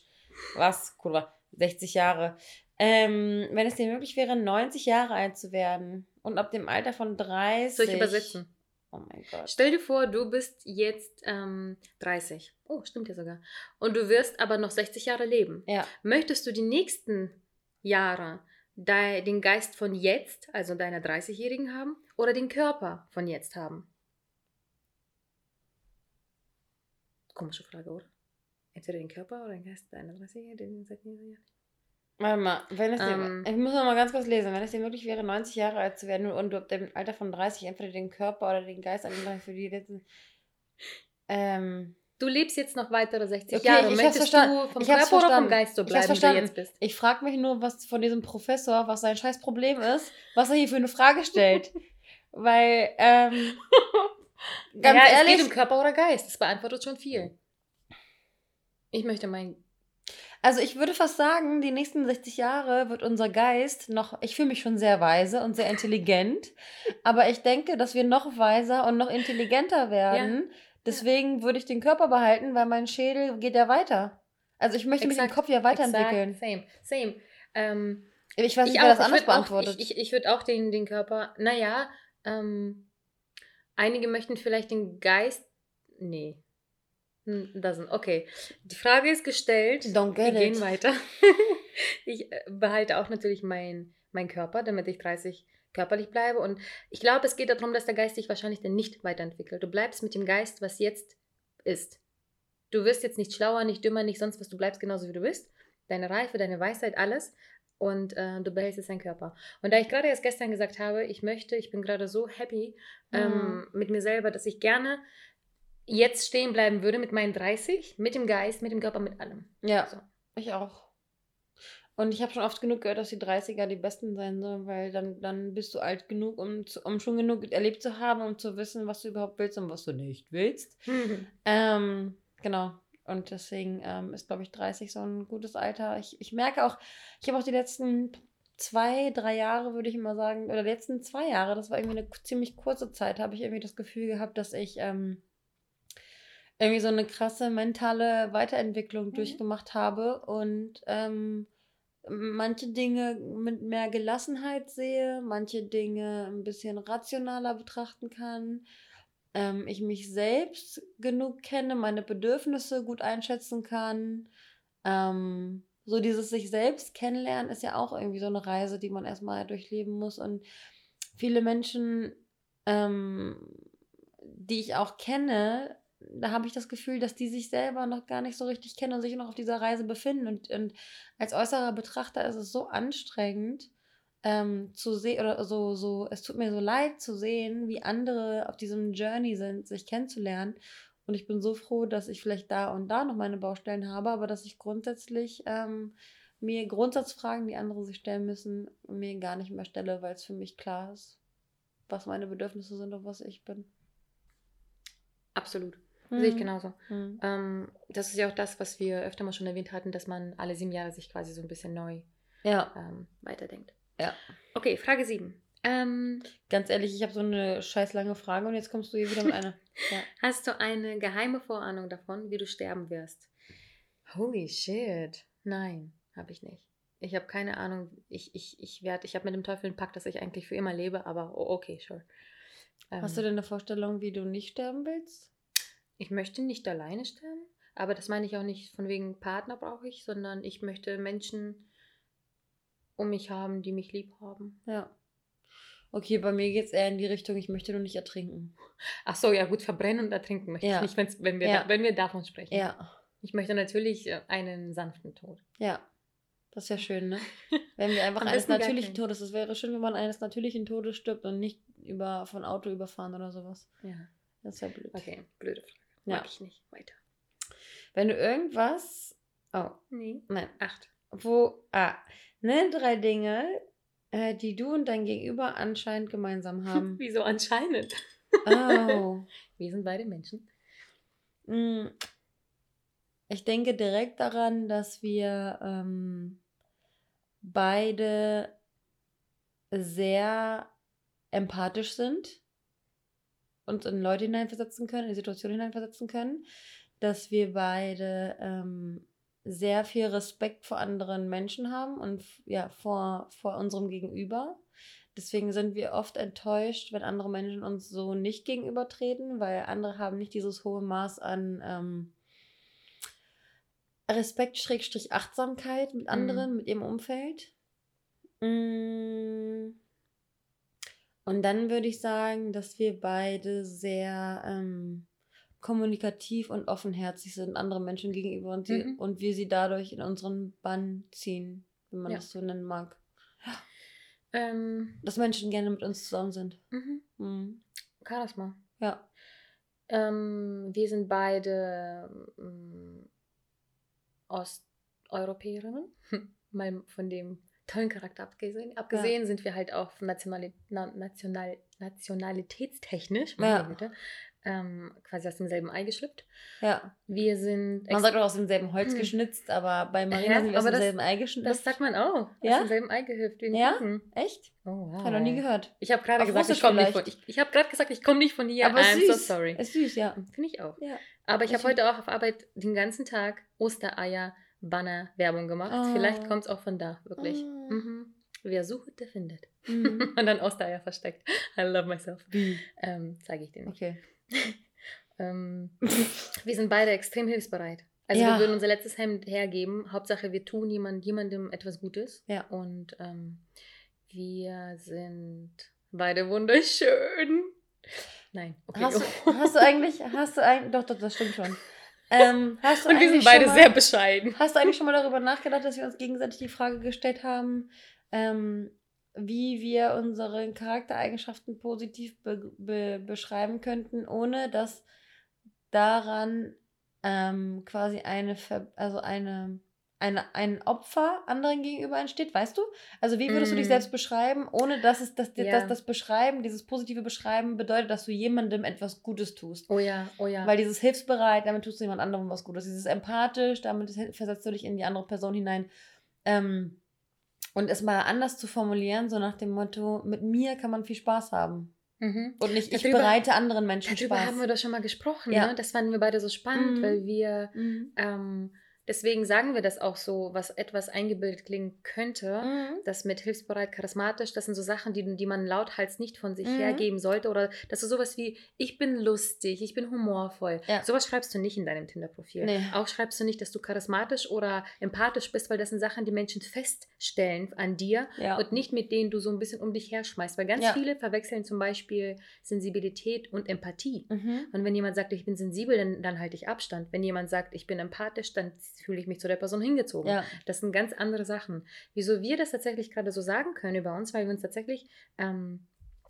Was? Kurva, 60 Jahre. Ähm, wenn es dir möglich wäre, 90 Jahre alt zu werden und ab dem Alter von 30. Soll ich übersetzen? Oh mein Gott. Stell dir vor, du bist jetzt ähm, 30. Oh, stimmt ja sogar. Und du wirst aber noch 60 Jahre leben. Ja. Möchtest du die nächsten Jahre dei- den Geist von jetzt, also deiner 30-Jährigen haben, oder den Körper von jetzt haben? Komische Frage, oder? Entweder den Körper oder den Geist deiner 30-Jährigen. Warte mal, wenn es dir, Ähm. ich muss noch mal ganz kurz lesen, wenn es dir möglich wäre, 90 Jahre alt zu werden und du ab dem Alter von 30 entweder den Körper oder den Geist an für die letzten. Ähm, Du lebst jetzt noch weitere 60 Okay, Jahre. ich Möchtest du vom Ich Körper oder vom. Geist so bleiben, wie du jetzt bist? ich frage mich nur, was von diesem Professor, was sein scheiß Problem ist, was er hier für eine Frage stellt. Weil, ähm, ganz ja, ehrlich, es geht um Körper oder Geist. Das beantwortet schon viel. Ich möchte mein. Also ich würde fast sagen, die nächsten 60 Jahre wird unser Geist noch, ich fühle mich schon sehr weise und sehr intelligent, aber ich denke, dass wir noch weiser und noch intelligenter werden. Deswegen würde ich den Körper behalten, weil mein Schädel geht ja weiter. Also ich möchte mich Exakt, im Kopf ja weiterentwickeln. Exakt, same, same. Ähm, Ich weiß nicht, ich wer das auch, ich anders würd auch, beantwortet. ich ich, ich würde auch den, den Körper. Naja, ähm, einige möchten vielleicht den Geist. Nee. Hm, Doesn't. Okay. Die Frage ist gestellt. Don't Wir get gehen it. weiter. ich äh, behalte auch natürlich meinen mein Körper, damit ich 30 körperlich bleibe. Und ich glaube, es geht darum, dass der Geist sich wahrscheinlich dann nicht weiterentwickelt. Du bleibst mit dem Geist, was jetzt ist. Du wirst jetzt nicht schlauer, nicht dümmer, nicht sonst was. Du bleibst genauso, wie du bist. Deine Reife, deine Weisheit, alles. Und äh, du behältst jetzt deinen Körper. Und da ich gerade erst gestern gesagt habe, ich möchte, ich bin gerade so happy ähm, mit mir selber, dass ich gerne jetzt stehen bleiben würde mit meinen 30, mit dem Geist, mit dem Körper, mit allem. Ja, So. ich auch. Und ich habe schon oft genug gehört, dass die 30er die besten sein sollen, weil dann, dann bist du alt genug, um, zu, um schon genug erlebt zu haben, um zu wissen, was du überhaupt willst und was du nicht willst. Ähm, genau. Und deswegen ähm, ist, glaube ich, 30 so ein gutes Alter. Ich, ich merke auch, ich habe auch die letzten zwei, drei Jahre, würde ich mal sagen, oder die letzten zwei Jahre, das war irgendwie eine ziemlich kurze Zeit, habe ich irgendwie das Gefühl gehabt, dass ich ähm, irgendwie so eine krasse mentale Weiterentwicklung Mhm. durchgemacht habe und ähm, manche Dinge mit mehr Gelassenheit sehe, manche Dinge ein bisschen rationaler betrachten kann ähm, ich mich selbst genug kenne, meine Bedürfnisse gut einschätzen kann. Ähm, so dieses sich selbst kennenlernen ist ja auch irgendwie so eine Reise, die man erstmal durchleben muss. Und viele Menschen, ähm, die ich auch kenne, da habe ich das Gefühl, dass die sich selber noch gar nicht so richtig kennen und sich noch auf dieser Reise befinden. Und, und als äußerer Betrachter ist es so anstrengend ähm, zu sehen, oder so, so, es tut mir so leid zu sehen, wie andere auf diesem Journey sind, sich kennenzulernen. Und ich bin so froh, dass ich vielleicht da und da noch meine Baustellen habe, aber dass ich grundsätzlich ähm, mir Grundsatzfragen, die andere sich stellen müssen, mir gar nicht mehr stelle, weil es für mich klar ist, was meine Bedürfnisse sind und was ich bin. Absolut. Mhm. Sehe ich genauso. Mhm. Ähm, das ist ja auch das, was wir öfter mal schon erwähnt hatten, dass man alle sieben Jahre sich quasi so ein bisschen neu ja. ähm, weiterdenkt. Ja. Okay, Frage 7. Ähm, Ganz ehrlich, ich habe so eine scheiß lange Frage und jetzt kommst du hier wieder mit einer. Ja. Hast du eine geheime Vorahnung davon, wie du sterben wirst? Holy shit. Nein, habe ich nicht. Ich habe keine Ahnung. Ich, ich, ich werde, ich habe mit dem Teufel einen Pakt, dass ich eigentlich für immer lebe, aber okay, sure. Hast du denn eine Vorstellung, wie du nicht sterben willst? Ich möchte nicht alleine sterben, aber das meine ich auch nicht von wegen Partner brauche ich, sondern ich möchte Menschen um mich haben, die mich lieb haben. Ja. Okay, bei mir geht es eher in die Richtung, ich möchte nur nicht ertrinken. Ach so, ja gut, verbrennen und ertrinken möchte ja. ich nicht, wenn wir, ja. da, wenn wir davon sprechen. Ja. Ich möchte natürlich äh, einen sanften Tod. Ja. Das ist ja schön, ne? Wenn wir einfach eines natürlichen Todes, es wäre schön, wenn man eines natürlichen Todes stirbt und nicht über, von Auto überfahren oder sowas. Ja. Das ist ja blöd. Okay, blöde Frage. Ja. Mag ich nicht. Weiter. Wenn du irgendwas. Oh. Nee. Nein. Acht. Wo. Ah. Nenn drei Dinge, äh, die du und dein Gegenüber anscheinend gemeinsam haben. Wieso anscheinend? Oh. Wir sind beide Menschen. Mm. Ich denke direkt daran, dass wir ähm, beide sehr empathisch sind, uns in Leute hineinversetzen können, in Situationen hineinversetzen können, dass wir beide ähm, sehr viel Respekt vor anderen Menschen haben und ja, vor, vor unserem Gegenüber. Deswegen sind wir oft enttäuscht, wenn andere Menschen uns so nicht gegenübertreten, weil andere haben nicht dieses hohe Maß an ähm, Respekt, Schrägstrich, Achtsamkeit mit anderen, mhm. mit ihrem Umfeld. Mm. Und dann würde ich sagen, dass wir beide sehr ähm, kommunikativ und offenherzig sind anderen Menschen gegenüber und, sie, mhm. und wir sie dadurch in unseren Bann ziehen, wenn man ja. das so nennen mag. Ähm, Dass Menschen gerne mit uns zusammen sind. Mhm. Mhm. Charisma. Ja. Ähm, wir sind beide ähm, Osteuropäerinnen, mal von dem tollen Charakter abgesehen. Abgesehen ja. sind wir halt auch national, national, nationalitätstechnisch, ja. Güte, ähm, quasi aus demselben Ei geschlüpft. Ja. Wir sind. Man sagt auch aus demselben Holz hm. geschnitzt, aber bei Marina sind wir aus demselben das, Ei geschnitzt. Das sagt man auch. Ja? Aus demselben Ei gehüpft. Ja? Kuchen. Echt? Oh, wow. Habe noch nie gehört. Ich habe gerade gesagt, ich komme nicht von. Ich, ich habe gerade gesagt, ich komme nicht von hier. Aber I'm süß. so sorry. Ist süß, ja. Finde ich auch. Ja. Aber ich habe heute auch auf Arbeit den ganzen Tag Ostereier Banner Werbung gemacht. Oh. Vielleicht kommt es auch von da, wirklich. Oh. Mhm. Wer sucht, der findet. Mhm. Und dann Ostereier versteckt. I love myself. Wie? Ähm, Zeige ich dir nicht. Okay. ähm, wir sind beide extrem hilfsbereit. Also Ja. wir würden unser letztes Hemd hergeben. Hauptsache, wir tun jemand, jemandem etwas Gutes. Ja. Und ähm, wir sind beide wunderschön. Nein, okay. Hast, du, hast du eigentlich, hast du eigentlich, doch, doch, das stimmt schon. Ähm, Und wir sind beide mal, sehr bescheiden. Hast du eigentlich schon mal darüber nachgedacht, dass wir uns gegenseitig die Frage gestellt haben, ähm, wie wir unsere Charaktereigenschaften positiv be be beschreiben könnten, ohne dass daran ähm, quasi eine, Ver also eine, eine, ein Opfer anderen gegenüber entsteht, weißt du? Also wie würdest du dich Mm. selbst beschreiben, ohne dass es dass, Ja. dass das Beschreiben, dieses positive Beschreiben bedeutet, dass du jemandem etwas Gutes tust. Oh ja, oh ja. Weil dieses hilfsbereit, damit tust du jemand anderem was Gutes. Dieses empathisch, damit versetzt du dich in die andere Person hinein. Ähm, und es mal anders zu formulieren, so nach dem Motto, mit mir kann man viel Spaß haben. mhm. Und nicht, ich Darüber- bereite anderen Menschen Darüber Spaß. haben wir doch schon mal gesprochen, Ja. ne? Das fanden wir beide so spannend, Mhm. weil wir Mhm. ähm, Deswegen sagen wir das auch so, was etwas eingebildet klingen könnte. Mhm. Das mit hilfsbereit, charismatisch, das sind so Sachen, die, die man lauthals nicht von sich Mhm. hergeben sollte. Oder das ist sowas wie, ich bin lustig, ich bin humorvoll. Ja. Sowas schreibst du nicht in deinem Tinder-Profil. Nee. Auch schreibst du nicht, dass du charismatisch oder empathisch bist, weil das sind Sachen, die Menschen feststellen an dir Ja. und nicht mit denen du so ein bisschen um dich her schmeißt. Weil ganz Ja. viele verwechseln zum Beispiel Sensibilität und Empathie. Mhm. Und wenn jemand sagt, ich bin sensibel, dann, dann halte ich Abstand. Wenn jemand sagt, ich bin empathisch, dann fühle ich mich zu der Person hingezogen. Ja. Das sind ganz andere Sachen. Wieso wir das tatsächlich gerade so sagen können über uns, weil wir uns tatsächlich ähm,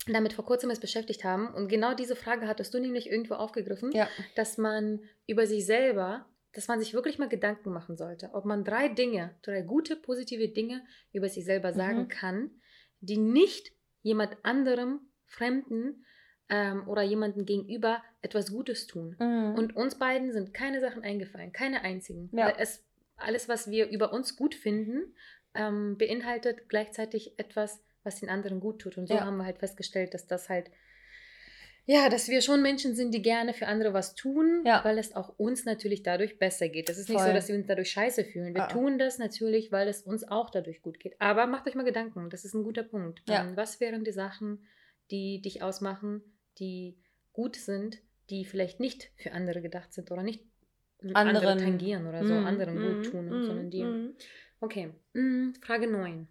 damit vor kurzem erst beschäftigt haben. Und genau diese Frage hattest du nämlich irgendwo aufgegriffen, Ja. dass man über sich selber, dass man sich wirklich mal Gedanken machen sollte, ob man drei Dinge, drei gute, positive Dinge über sich selber sagen Mhm. kann, die nicht jemand anderem, Fremden ähm, oder jemandem gegenüber etwas Gutes tun. Mhm. Und uns beiden sind keine Sachen eingefallen, keine einzigen. Ja. Weil es, alles, was wir über uns gut finden, ähm, beinhaltet gleichzeitig etwas, was den anderen gut tut. Und so Ja. haben wir halt festgestellt, dass das halt, ja, dass wir schon Menschen sind, die gerne für andere was tun, Ja. weil es auch uns natürlich dadurch besser geht. Das ist nicht so, Voll. dass wir uns dadurch scheiße fühlen. Wir Ah. tun das natürlich, weil es uns auch dadurch gut geht. Aber macht euch mal Gedanken, das ist ein guter Punkt. Ja. Ähm, was wären die Sachen, die dich ausmachen, die gut sind, die vielleicht nicht für andere gedacht sind oder nicht andere Anderen. tangieren oder so, Mhm. anderen Mhm. gut tun, Mhm. sondern dir. Mhm. Okay, mm, Frage 9.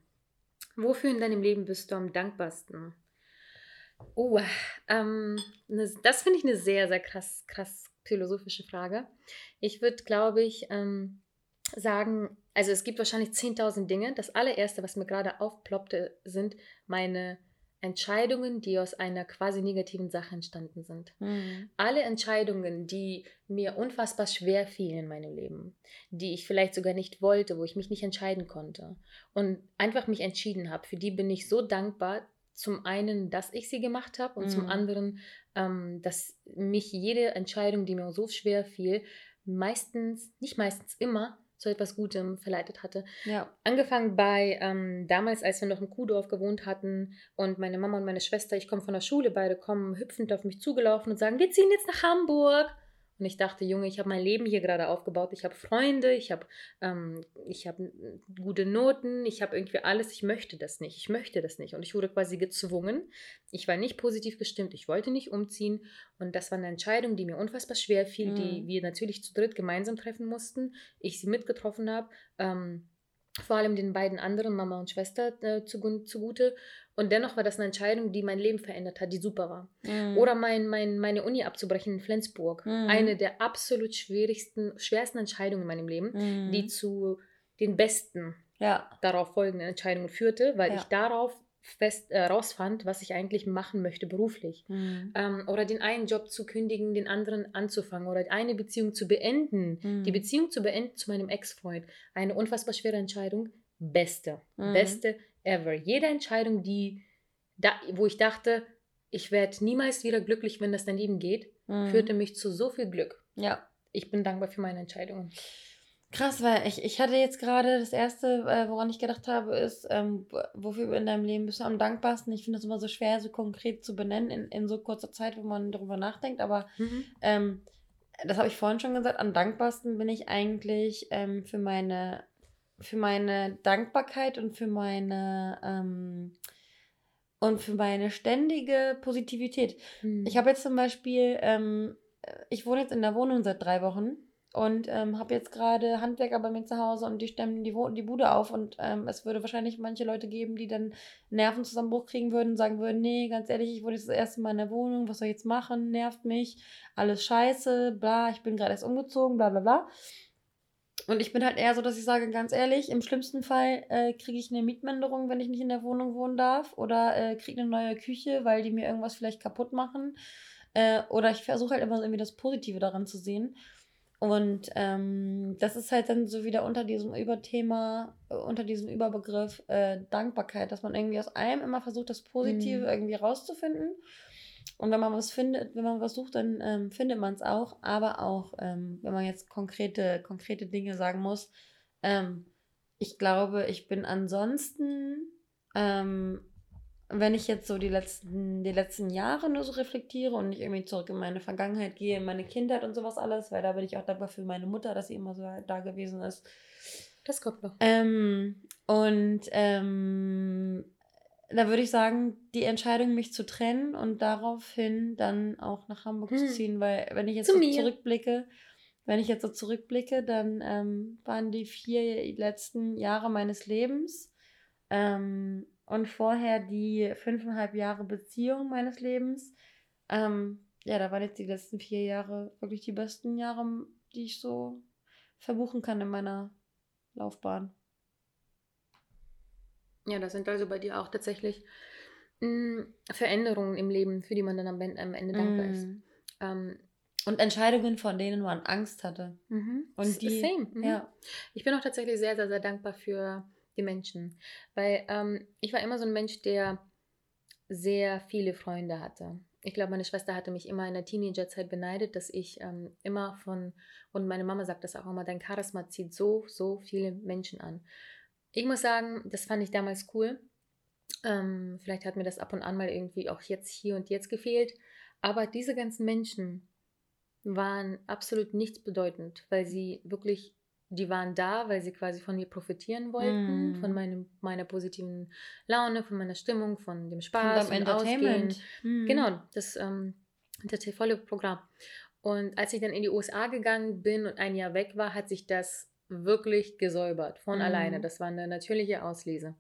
Wofür in deinem Leben bist du am dankbarsten? Oh, ähm, ne, das finde ich eine sehr, sehr krass, krass philosophische Frage. Ich würde, glaube ich, ähm, sagen, also es gibt wahrscheinlich 10.000 Dinge. Das allererste, was mir gerade aufploppte, sind meine Entscheidungen, die aus einer quasi negativen Sache entstanden sind Mhm. alle Entscheidungen, die mir unfassbar schwer fielen in meinem Leben, die ich vielleicht sogar nicht wollte, wo ich mich nicht entscheiden konnte und einfach mich entschieden habe, für die bin ich so dankbar. Zum einen, dass ich sie gemacht habe und zum Mhm. anderen, ähm, dass mich jede Entscheidung, die mir so schwer fiel, meistens, nicht meistens immer, zu etwas Gutem verleitet hatte. Ja. Angefangen bei ähm, damals, als wir noch im Kuhdorf gewohnt hatten und meine Mama und meine Schwester, ich komme von der Schule, beide kommen hüpfend auf mich zugelaufen und sagen, wir ziehen jetzt nach Hamburg. Und ich dachte, Junge, ich habe mein Leben hier gerade aufgebaut. Ich habe Freunde, ich habe ähm, ich hab n- gute Noten, ich habe irgendwie alles. Ich möchte das nicht. Ich möchte das nicht. Und ich wurde quasi gezwungen. Ich war nicht positiv gestimmt. Ich wollte nicht umziehen. Und das war eine Entscheidung, die mir unfassbar schwer fiel, die Mhm. wir natürlich zu dritt gemeinsam treffen mussten. Ich sie mitgetroffen habe. Ähm, vor allem den beiden anderen, Mama und Schwester, äh, zugute. Und dennoch war das eine Entscheidung, die mein Leben verändert hat, die super war. Mhm. Oder mein, mein, meine Uni abzubrechen in Flensburg. Mhm. Eine der absolut schwierigsten, schwersten Entscheidungen in meinem Leben, Mhm. die zu den besten Ja. darauf folgenden Entscheidungen führte, weil Ja. ich darauf fest äh, rausfand, was ich eigentlich machen möchte beruflich. Mhm. Ähm, oder den einen Job zu kündigen, den anderen anzufangen oder eine Beziehung zu beenden. Mhm. Die Beziehung zu beenden zu meinem Ex-Freund. Eine unfassbar schwere Entscheidung. Beste. Mhm. Beste ever. Jede Entscheidung, die, da, wo ich dachte, ich werde niemals wieder glücklich, wenn das daneben geht, Mhm. führte mich zu so viel Glück. Ja. Ich bin dankbar für meine Entscheidungen. Krass, weil ich, ich hatte jetzt gerade das erste, äh, woran ich gedacht habe, ist, ähm, wofür in deinem Leben bist du am dankbarsten? Ich finde das immer so schwer, so konkret zu benennen in, in so kurzer Zeit, wo man darüber nachdenkt. Aber ähm, das habe ich vorhin schon gesagt, am dankbarsten bin ich eigentlich ähm, für meine für meine Dankbarkeit und für meine ähm, und für meine ständige Positivität. Mhm. Ich habe jetzt zum Beispiel, ähm, ich wohne jetzt in der Wohnung seit drei Wochen und ähm, habe jetzt gerade Handwerker bei mir zu Hause und die stemmen die, die Bude auf und ähm, es würde wahrscheinlich manche Leute geben, die dann Nervenzusammenbruch kriegen würden und sagen würden, nee, ganz ehrlich, ich wohne jetzt das erste Mal in der Wohnung, was soll ich jetzt machen, nervt mich, alles scheiße, bla, ich bin gerade erst umgezogen, bla bla bla. Und ich bin halt eher so, dass ich sage, ganz ehrlich, im schlimmsten Fall äh, kriege ich eine Mietminderung, wenn ich nicht in der Wohnung wohnen darf. Oder äh, kriege eine neue Küche, weil die mir irgendwas vielleicht kaputt machen. Äh, oder ich versuche halt immer irgendwie das Positive daran zu sehen. Und ähm, das ist halt dann so wieder unter diesem Überthema, äh, unter diesem Überbegriff äh, Dankbarkeit, dass man irgendwie aus allem immer versucht, das Positive Mhm. irgendwie rauszufinden. Und wenn man was findet, wenn man was sucht, dann ähm, findet man es auch. Aber auch, ähm, wenn man jetzt konkrete, konkrete Dinge sagen muss, ähm, ich glaube, ich bin ansonsten ähm, wenn ich jetzt so die letzten, die letzten Jahre nur so reflektiere und nicht irgendwie zurück in meine Vergangenheit gehe, in meine Kindheit und sowas alles, weil da bin ich auch dankbar für meine Mutter, dass sie immer so da gewesen ist. Das kommt noch. Ähm, und ähm, da würde ich sagen, die Entscheidung, mich zu trennen und daraufhin dann auch nach Hamburg hm. zu ziehen, weil wenn ich jetzt zu so mir. zurückblicke, wenn ich jetzt so zurückblicke, dann ähm, waren die vier letzten Jahre meines Lebens ähm, und vorher die fünfeinhalb Jahre Beziehung meines Lebens. Ähm, ja, da waren jetzt die letzten vier Jahre wirklich die besten Jahre, die ich so verbuchen kann in meiner Laufbahn. Ja, das sind also bei dir auch tatsächlich mh, hm, Veränderungen im Leben, für die man dann am, am Ende dankbar mm. ist. Ähm, und Entscheidungen, von denen man Angst hatte. Mhm. Und die, same. Mhm. Ja. Ich bin auch tatsächlich sehr, sehr, sehr dankbar für die Menschen. Weil ähm, ich war immer so ein Mensch, der sehr viele Freunde hatte. Ich glaube, meine Schwester hatte mich immer in der Teenagerzeit beneidet, dass ich ähm, immer von, und meine Mama sagt das auch immer, dein Charisma zieht so, so viele Menschen an. Ich muss sagen, das fand ich damals cool. Ähm, vielleicht hat mir das ab und an mal irgendwie auch jetzt hier und jetzt gefehlt. Aber diese ganzen Menschen waren absolut nichts bedeutend, weil sie wirklich die waren da, weil sie quasi von mir profitieren wollten, mm. von meinem, meiner positiven Laune, von meiner Stimmung, von dem Spaß, von Entertainment. Mm. Genau, das, ähm, das volle Programm. Und als ich dann in die USA gegangen bin und ein Jahr weg war, hat sich das wirklich gesäubert von mm. alleine. Das war eine natürliche Auslese.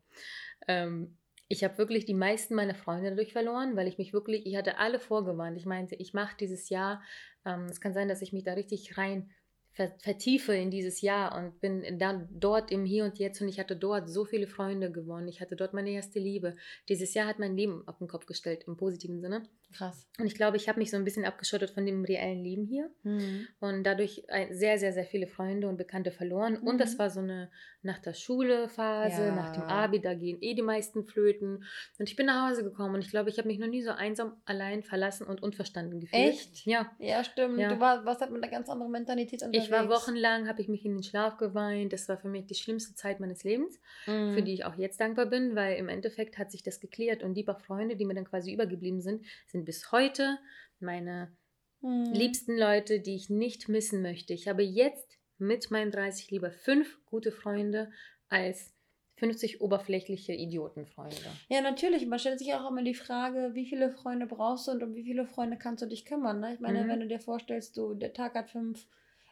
Ähm, ich habe wirklich die meisten meiner Freunde dadurch verloren, weil ich mich wirklich, ich hatte alle vorgewarnt. Ich meinte, ich mache dieses Jahr, ähm, es kann sein, dass ich mich da richtig rein vertiefe in dieses Jahr und bin dann dort im Hier und Jetzt und ich hatte dort so viele Freunde gewonnen. Ich hatte dort meine erste Liebe. Dieses Jahr hat mein Leben auf den Kopf gestellt, im positiven Sinne. Krass. Und ich glaube, ich habe mich so ein bisschen abgeschottet von dem reellen Leben hier mhm. und dadurch sehr, sehr, sehr viele Freunde und Bekannte verloren. Mhm. Und das mhm. war so eine nach der Schule Phase, ja. nach dem Abi, da gehen eh die meisten flöten. Und ich bin nach Hause gekommen und ich glaube, ich habe mich noch nie so einsam, allein, verlassen und unverstanden gefühlt. Echt? Ja. Ja, stimmt. Ja. Du warst, was hat mit einer ganz anderen Mentalität unterwegs? Ich war wochenlang, habe ich mich in den Schlaf geweint. Das war für mich die schlimmste Zeit meines Lebens, mhm. für die ich auch jetzt dankbar bin, weil im Endeffekt hat sich das geklärt und die paar Freunde, die mir dann quasi übergeblieben sind, sind bis heute meine mhm. liebsten Leute, die ich nicht missen möchte. Ich habe jetzt mit meinen 30 lieber fünf gute Freunde als 50 oberflächliche Idiotenfreunde. Ja, natürlich. Man stellt sich auch immer die Frage, wie viele Freunde brauchst du und um wie viele Freunde kannst du dich kümmern. Ne? Ich meine, mhm. wenn du dir vorstellst, du, der Tag hat fünf,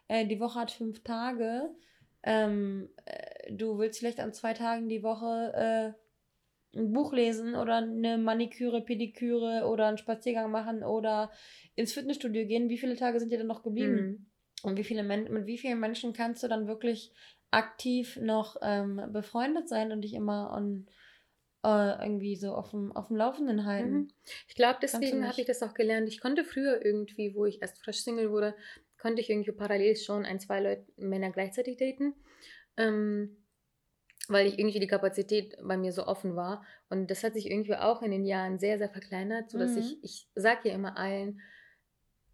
äh, die Woche hat fünf Tage, ähm, äh, du willst vielleicht an zwei Tagen die Woche äh, ein Buch lesen oder eine Maniküre, Pediküre oder einen Spaziergang machen oder ins Fitnessstudio gehen. Wie viele Tage sind dir denn noch geblieben? Mhm. Und wie viele Men mit wie vielen Menschen kannst du dann wirklich aktiv noch ähm, befreundet sein und dich immer on, äh, irgendwie so auf dem, auf dem Laufenden halten? Mhm. Ich glaube, deswegen habe ich das auch gelernt. Ich konnte früher irgendwie, wo ich erst frisch Single wurde, konnte ich irgendwie parallel schon ein, zwei Leute, Männer gleichzeitig daten. Ähm, weil ich irgendwie die Kapazität bei mir so offen war. Und das hat sich irgendwie auch in den Jahren sehr, sehr verkleinert, sodass mhm. ich, ich sage ja immer allen,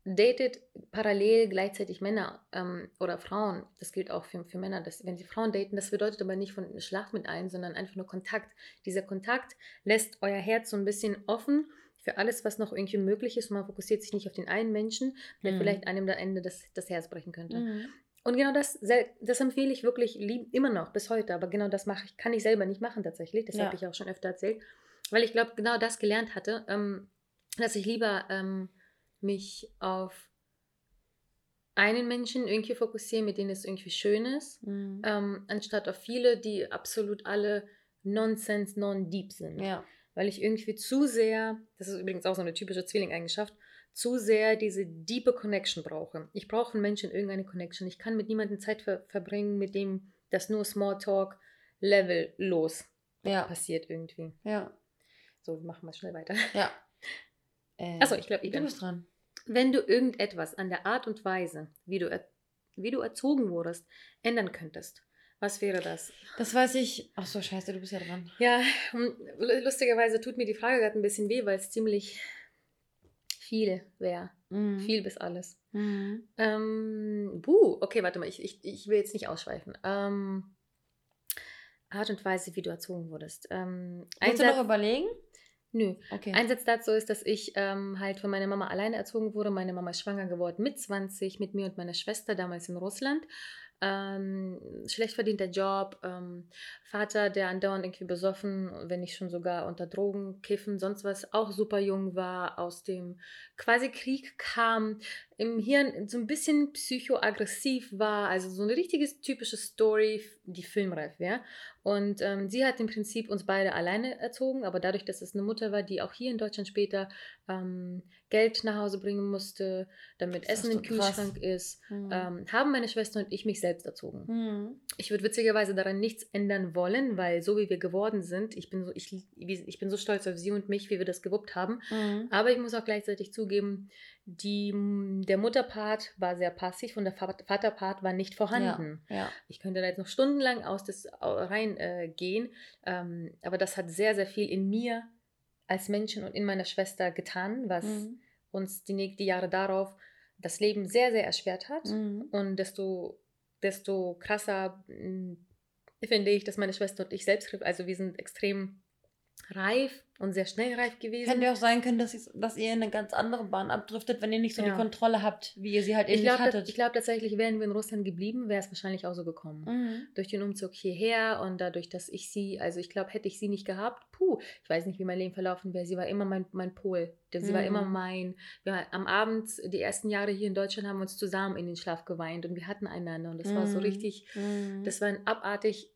datet parallel gleichzeitig Männer ähm, oder Frauen. Das gilt auch für, für Männer. Dass, wenn sie Frauen daten, das bedeutet aber nicht von Schlaf mit allen, sondern einfach nur Kontakt. Dieser Kontakt lässt euer Herz so ein bisschen offen für alles, was noch irgendwie möglich ist. Und man fokussiert sich nicht auf den einen Menschen, der mhm. vielleicht einem am Ende das, das Herz brechen könnte. Mhm. Und genau das, das empfehle ich wirklich lieb, immer noch bis heute. Aber genau das mache ich, kann ich selber nicht machen tatsächlich. Das ja. habe ich auch schon öfter erzählt. Weil ich glaube, genau das gelernt hatte, ähm, dass ich lieber ähm, mich auf einen Menschen irgendwie fokussiere, mit denen es irgendwie schön ist, mhm. ähm, anstatt auf viele, die absolut alle Nonsense, non-deep sind. Ja. Weil ich irgendwie zu sehr, das ist übrigens auch so eine typische Zwilling-Eigenschaft, zu sehr diese diepe Connection brauche. Ich brauche einen Menschen irgendeine Connection. Ich kann mit niemandem Zeit ver verbringen, mit dem das nur Smalltalk Level los ja. passiert irgendwie. Ja. So, machen wir schnell weiter. Ja. Äh, Achso, ich glaube, ich bin. Du bist dran. Wenn du irgendetwas an der Art und Weise, wie du, wie du erzogen wurdest, ändern könntest, was wäre das? Das weiß ich. Ach so, scheiße, du bist ja dran. Ja, lustigerweise tut mir die Frage gerade ein bisschen weh, weil es ziemlich viel wäre. Mhm. Viel bis alles. Mhm. Ähm, buh, okay, warte mal, ich, ich, ich will jetzt nicht ausschweifen. Ähm, Art und Weise, wie du erzogen wurdest. Ähm, Willst du noch überlegen? Nö. Okay. Ein Satz dazu ist, dass ich ähm, halt von meiner Mama alleine erzogen wurde. Meine Mama ist schwanger geworden mit 20, mit mir und meiner Schwester, damals in Russland. Ähm, schlecht verdienter Job, ähm, Vater, der andauernd irgendwie besoffen, wenn nicht schon sogar unter Drogen, Kiffen, sonst was, auch super jung war, aus dem quasi Krieg kam, im Hirn so ein bisschen psychoaggressiv war, also so eine richtige typische Story, die filmreif wäre. Und ähm, sie hat im Prinzip uns beide alleine erzogen, aber dadurch, dass es eine Mutter war, die auch hier in Deutschland später ähm, Geld nach Hause bringen musste, damit Essen im krass. Kühlschrank ist, Mhm. ähm, haben meine Schwester und ich mich selbst erzogen. Mhm. Ich würde witzigerweise daran nichts ändern wollen, weil so wie wir geworden sind, ich bin so, ich, ich bin so stolz auf sie und mich, wie wir das gewuppt haben. Mhm. Aber ich muss auch gleichzeitig zugeben, die, der Mutterpart war sehr passiv und der Va- Vaterpart war nicht vorhanden. Ja. Ich könnte da jetzt noch stundenlang aus das rein äh, gehen, ähm, aber das hat sehr, sehr viel in mir als Menschen und in meiner Schwester getan, was Mhm. uns die, nächsten Jahre darauf das Leben sehr, sehr erschwert hat. Mhm. Und desto, desto krasser mh, finde ich, dass meine Schwester und ich selbst, also wir sind extrem reif und sehr schnell reif gewesen. Ja auch sein können, dass, ihr- dass ihr in eine ganz andere Bahn abdriftet, wenn ihr nicht so Ja. die Kontrolle habt, wie ihr sie halt eben glaube hattet. ich glaub, tatsächlich, wären wir in Russland geblieben, wäre es wahrscheinlich auch so gekommen. Mhm. Durch den Umzug hierher und dadurch, dass ich sie, also ich glaube, hätte ich sie nicht gehabt, puh, ich weiß nicht, wie mein Leben verlaufen wäre. Sie war immer mein, mein Pol. Sie war Mhm. immer mein. Wir, am Abend, die ersten Jahre hier in Deutschland, haben wir uns zusammen in den Schlaf geweint und wir hatten einander. Und das war so Mhm. richtig, Mhm. das war ein abartig,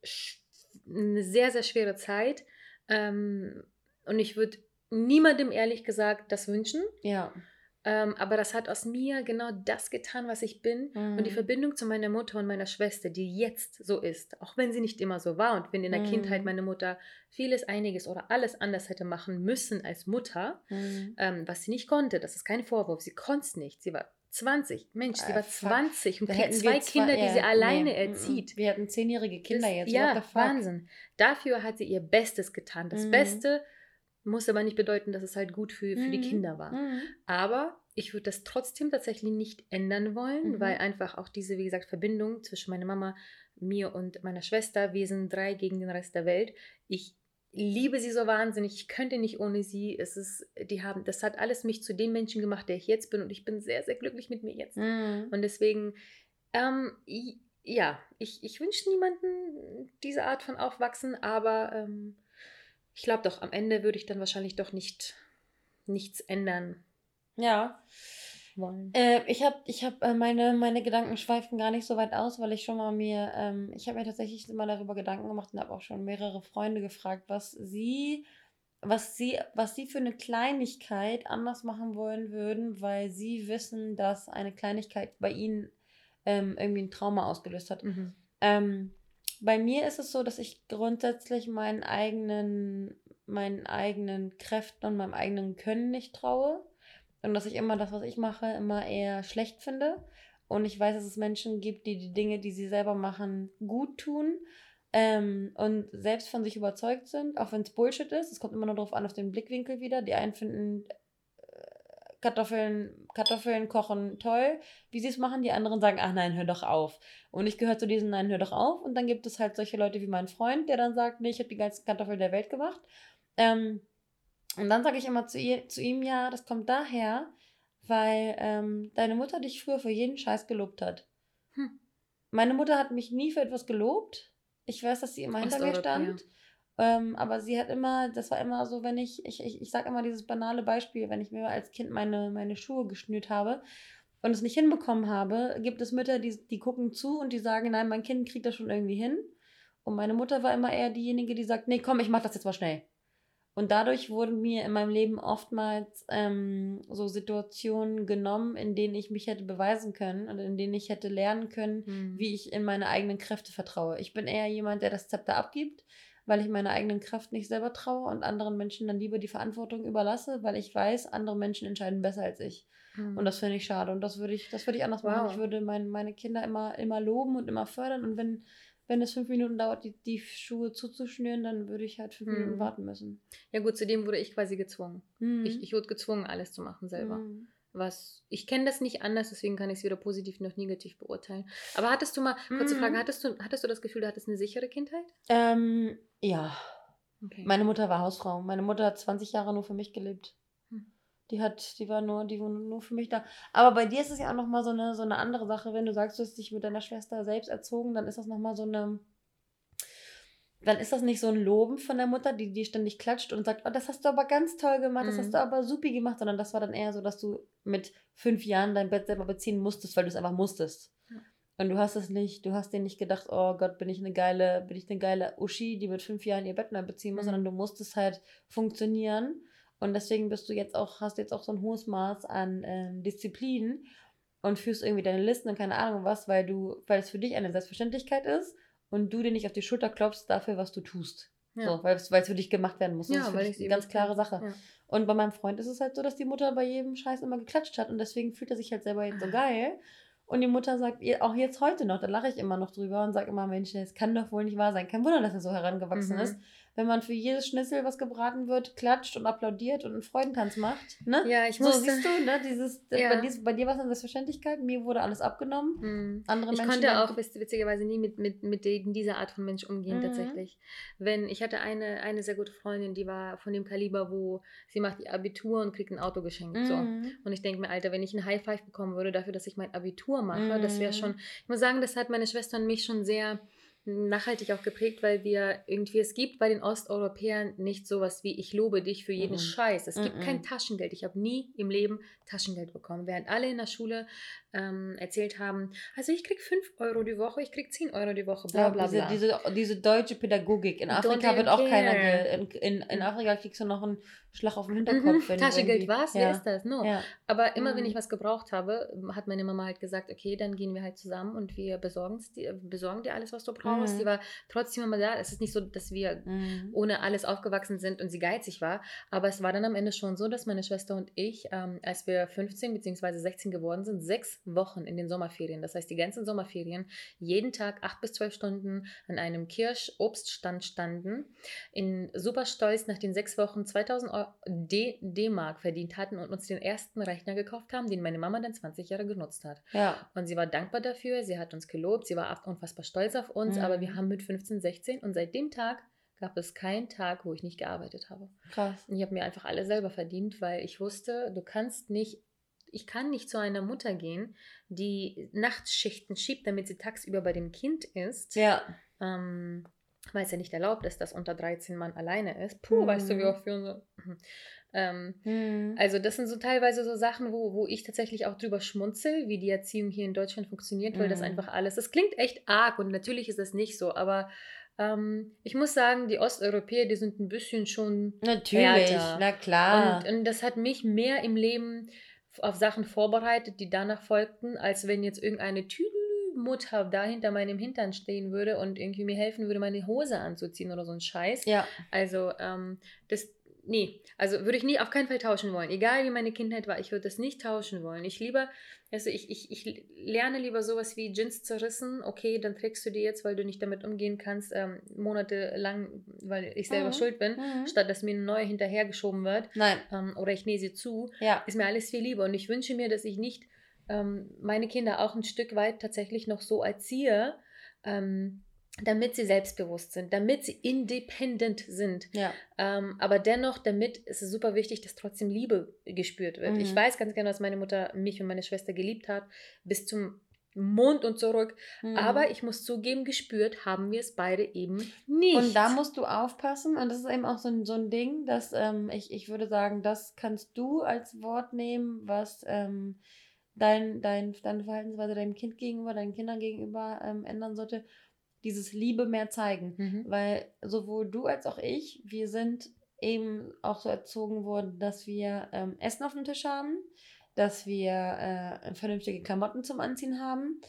eine sehr, sehr schwere Zeit. Ähm, und ich würde niemandem ehrlich gesagt das wünschen. ja. Ähm, aber das hat aus mir genau das getan, was ich bin. Und die Mhm. Verbindung zu meiner Mutter und meiner Schwester, die jetzt so ist, auch wenn sie nicht immer so war und wenn in der Mhm. Kindheit meine Mutter vieles, einiges oder alles anders hätte machen müssen als Mutter, Mhm. ähm, was sie nicht konnte, das ist kein Vorwurf, sie konnte es nicht. Sie war 20, Mensch, sie Ah, war fuck. 20 und kriegt zwei Kinder, die ja, sie alleine nee, mhm. erzieht. Wir hatten zehnjährige Kinder Das- jetzt. Ja? Wahnsinn. Dafür hat sie ihr Bestes getan. Das Mhm. Beste muss aber nicht bedeuten, dass es halt gut für, für die Mhm. Kinder war. Mhm. Aber ich würde das trotzdem tatsächlich nicht ändern wollen, Mhm. weil einfach auch diese, wie gesagt, Verbindung zwischen meiner Mama, mir und meiner Schwester, wir sind drei gegen den Rest der Welt. Ich liebe sie so wahnsinnig. Ich könnte nicht ohne sie. Es ist, die haben, das hat alles mich zu dem Menschen gemacht, der ich jetzt bin und ich bin sehr, sehr glücklich mit mir jetzt. Mhm. Und deswegen, ähm, ja, ich, ich wünsche niemanden diese Art von Aufwachsen, aber ähm, ich glaube doch, am Ende würde ich dann wahrscheinlich doch nicht nichts ändern Ja. wollen. Äh, ich habe ich hab, äh, meine, meine Gedanken schweifen gar nicht so weit aus, weil ich schon mal mir, ähm, ich habe mir tatsächlich mal darüber Gedanken gemacht und habe auch schon mehrere Freunde gefragt, was sie, was sie, was sie für eine Kleinigkeit anders machen wollen würden, weil sie wissen, dass eine Kleinigkeit bei ihnen ähm, irgendwie ein Trauma ausgelöst hat. Mhm. Ähm, bei mir ist es so, dass ich grundsätzlich meinen eigenen, meinen eigenen Kräften und meinem eigenen Können nicht traue. Und dass ich immer das, was ich mache, immer eher schlecht finde. Und ich weiß, dass es Menschen gibt, die die Dinge, die sie selber machen, gut tun. Ähm, und selbst von sich überzeugt sind, auch wenn es Bullshit ist. Es kommt immer nur darauf an, auf den Blickwinkel wieder. Die einen finden Kartoffeln, Kartoffeln kochen toll, wie sie es machen. Die anderen sagen, ach nein, hör doch auf. Und ich gehöre zu diesen Nein, hör doch auf. Und dann gibt es halt solche Leute wie mein Freund, der dann sagt, nee, ich habe die ganzen Kartoffeln der Welt gemacht. Ähm, und dann sage ich immer zu, ihr, zu ihm, ja, das kommt daher, weil ähm, deine Mutter dich früher für jeden Scheiß gelobt hat. Hm. Meine Mutter hat mich nie für etwas gelobt. Ich weiß, dass sie immer hinter mir stand. Ähm, aber sie hat immer, das war immer so, wenn ich, ich, ich, ich sage immer dieses banale Beispiel, wenn ich mir als Kind meine, meine Schuhe geschnürt habe und es nicht hinbekommen habe, gibt es Mütter, die, die gucken zu und die sagen, nein, mein Kind kriegt das schon irgendwie hin. Und meine Mutter war immer eher diejenige, die sagt, nee, komm, ich mach das jetzt mal schnell. Und dadurch wurden mir in meinem Leben oftmals ähm, so Situationen genommen, in denen ich mich hätte beweisen können und in denen ich hätte lernen können, Mhm. wie ich in meine eigenen Kräfte vertraue. Ich bin eher jemand, der das Zepter abgibt, weil ich meine eigenen Kraft nicht selber traue und anderen Menschen dann lieber die Verantwortung überlasse, weil ich weiß, andere Menschen entscheiden besser als ich. Mhm. Und das finde ich schade. Und das würde ich, das würde ich anders machen. Wow. Ich würde mein, meine Kinder immer, immer loben und immer fördern. Und wenn, wenn es fünf Minuten dauert, die, die Schuhe zuzuschnüren, dann würde ich halt fünf Mhm. Minuten warten müssen. ja gut, zudem wurde ich quasi gezwungen. Mhm. Ich, ich wurde gezwungen, alles zu machen selber. Mhm. Was ich kenne das nicht anders, deswegen kann ich es weder positiv noch negativ beurteilen. Aber hattest du mal, kurze Mhm. Frage, hattest du, hattest du das Gefühl, du hattest eine sichere Kindheit? Ähm, ja. Okay. Meine Mutter war Hausfrau. Meine Mutter hat 20 Jahre nur für mich gelebt. Hm. Die hat, die war nur, die war nur für mich da. Aber bei dir ist es ja auch nochmal so eine, so eine andere Sache. Wenn du sagst, du hast dich mit deiner Schwester selbst erzogen, dann ist das nochmal so eine. Dann ist das nicht so ein Loben von der Mutter, die, die ständig klatscht und sagt, oh, das hast du aber ganz toll gemacht, das Mhm. hast du aber supi gemacht, sondern das war dann eher so, dass du mit fünf Jahren dein Bett selber beziehen musstest, weil du es einfach musstest. Ja. Und du hast es nicht, du hast dir nicht gedacht, oh Gott, bin ich eine geile, bin ich eine geile Uschi, die mit fünf Jahren ihr Bett neu beziehen muss, Mhm. sondern du musstest halt funktionieren. Und deswegen bist du jetzt auch, hast jetzt auch so ein hohes Maß an ähm, Disziplin und führst irgendwie deine Listen und keine Ahnung was, weil du, weil es für dich eine Selbstverständlichkeit ist und du dir nicht auf die Schulter klopfst dafür, was du tust. Ja. So, weil es für dich gemacht werden muss. Das Ja, ist für weil ich's eine ganz klare Sache. Ja. Und bei meinem Freund ist es halt so, dass die Mutter bei jedem Scheiß immer geklatscht hat und deswegen fühlt er sich halt selber jetzt so geil. Und die Mutter sagt, auch jetzt heute noch, da lache ich immer noch drüber und sage immer, Mensch, es kann doch wohl nicht wahr sein. Kein Wunder, dass er so herangewachsen Mhm. ist. Wenn man für jedes Schnitzel, was gebraten wird, klatscht und applaudiert und einen Freudentanz macht. Ne? Ja, ich so, musste. siehst du, ne? Dieses, Ja. bei, dir, bei dir war es eine Selbstverständlichkeit, mir wurde alles abgenommen. Mhm. Andere Ich Menschen konnte auch witz- witzigerweise nie mit, mit, mit dieser Art von Mensch umgehen, Mhm. tatsächlich. Wenn, ich hatte eine, eine sehr gute Freundin, die war von dem Kaliber, wo sie macht ihr Abitur und kriegt ein Auto geschenkt. So. Mhm. Und ich denke mir, Alter, wenn ich ein High Five bekommen würde dafür, dass ich mein Abitur mache, das wäre Mhm. schon, ich muss sagen, das hat meine Schwester und mich schon sehr nachhaltig auch geprägt, weil wir irgendwie, es gibt bei den Osteuropäern nicht sowas wie ich lobe dich für jeden Mhm. Scheiß. Es gibt Mhm. kein Taschengeld. Ich habe nie im Leben Taschengeld bekommen. Während alle in der Schule ähm, erzählt haben, also ich krieg 5 Euro die Woche, ich krieg 10 Euro die Woche, bla Ja, bla diese, bla. Diese, diese deutsche Pädagogik. In Afrika wird auch keiner. care. Ge in, in, in Afrika kriegst du noch einen Schlag auf den Mhm. Hinterkopf. du Taschengeld was? Ja. Wer ist das? No. Ja. Aber immer wenn Mhm. ich was gebraucht habe, hat meine Mama halt gesagt, okay, dann gehen wir halt zusammen und wir besorgen dir alles, was du brauchst. Mhm. Sie war trotzdem immer da. Es ist nicht so, dass wir Mhm. ohne alles aufgewachsen sind und sie geizig war. Aber es war dann am Ende schon so, dass meine Schwester und ich, ähm, als wir 15 bzw. 16 geworden sind, sechs Wochen in den Sommerferien, das heißt die ganzen Sommerferien, jeden Tag acht bis zwölf Stunden an einem Kirsch-Obststand standen, in super stolz nach den sechs Wochen 2000 Euro D- D-Mark verdient hatten und uns den ersten Rechner gekauft haben, den meine Mama dann 20 Jahre genutzt hat. ja. Und sie war dankbar dafür, sie hat uns gelobt, sie war unfassbar stolz auf uns, Mhm. Aber wir haben mit 15, 16 und seit dem Tag gab es keinen Tag, wo ich nicht gearbeitet habe. Krass. Und ich habe mir einfach alles selber verdient, weil ich wusste, du kannst nicht, ich kann nicht zu einer Mutter gehen, die Nachtschichten schiebt, damit sie tagsüber bei dem Kind ist, Ja. ähm, weil es ja nicht erlaubt ist, dass unter 13 man alleine ist. Puh, weißt du, wie Mhm. oft wir unsere... Ähm, Mhm. also das sind so teilweise so Sachen, wo, wo ich tatsächlich auch drüber schmunzel, wie die Erziehung hier in Deutschland funktioniert, weil das Mhm. einfach alles, das klingt echt arg und natürlich ist das nicht so, aber ähm, ich muss sagen, die Osteuropäer, die sind ein bisschen schon Natürlich, härter. na klar. und, und das hat mich mehr im Leben auf Sachen vorbereitet, die danach folgten, als wenn jetzt irgendeine Mutter da hinter meinem Hintern stehen würde und irgendwie mir helfen würde, meine Hose anzuziehen oder so ein Scheiß. ja. Also, ähm, das, nee, also würde ich nie auf keinen Fall tauschen wollen. Egal wie meine Kindheit war, ich würde das nicht tauschen wollen. Ich lieber, also ich, ich, ich lerne lieber sowas wie Jeans zerrissen. Okay, dann trägst du die jetzt, weil du nicht damit umgehen kannst, ähm, monatelang, weil ich selber Mhm. schuld bin, Mhm. statt dass mir eine neue hinterhergeschoben wird Nein. ähm, oder ich nähe sie zu, Ja. ist mir alles viel lieber. Und ich wünsche mir, dass ich nicht ähm, meine Kinder auch ein Stück weit tatsächlich noch so erziehe, ähm, damit sie selbstbewusst sind, damit sie independent sind. Ja. Ähm, aber dennoch, damit ist es super wichtig, dass trotzdem Liebe gespürt wird. Mhm. Ich weiß ganz genau, dass meine Mutter mich und meine Schwester geliebt hat, bis zum Mond und zurück. Mhm. Aber ich muss zugeben, gespürt haben wir es beide eben nicht. Und da musst du aufpassen, und das ist eben auch so ein, so ein Ding, dass ähm, ich, ich würde sagen, das kannst du als Wort nehmen, was ähm, dein, dein, deine Verhaltensweise deinem Kind gegenüber, deinen Kindern gegenüber ähm, ändern sollte. Dieses Liebe mehr zeigen. Mhm. Weil sowohl du als auch ich, wir sind eben auch so erzogen worden, dass wir ähm, Essen auf dem Tisch haben, dass wir äh, vernünftige Klamotten zum Anziehen haben.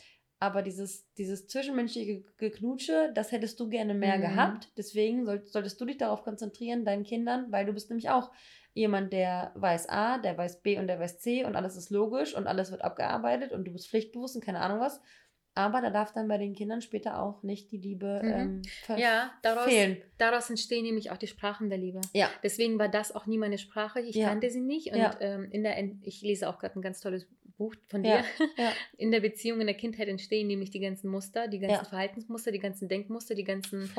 Aber dieses, dieses zwischenmenschliche Geknutsche, das hättest du gerne mehr Mhm. gehabt. Deswegen soll, solltest du dich darauf konzentrieren, deinen Kindern, weil du bist nämlich auch jemand, der weiß A, der weiß B und der weiß C und alles ist logisch und alles wird abgearbeitet und du bist pflichtbewusst und keine Ahnung was. Aber da darf dann bei den Kindern später auch nicht die Liebe Mhm. ähm, Ja, daraus, fehlen. daraus entstehen nämlich auch die Sprachen der Liebe. Ja. Deswegen war das auch nie meine Sprache. Ich Ja. kannte sie nicht. Und Ja. ähm, in der, ich lese auch gerade ein ganz tolles Buch von dir. ja. In der Beziehung in der Kindheit entstehen nämlich die ganzen Muster, die ganzen. Verhaltensmuster, die ganzen Denkmuster, die ganzen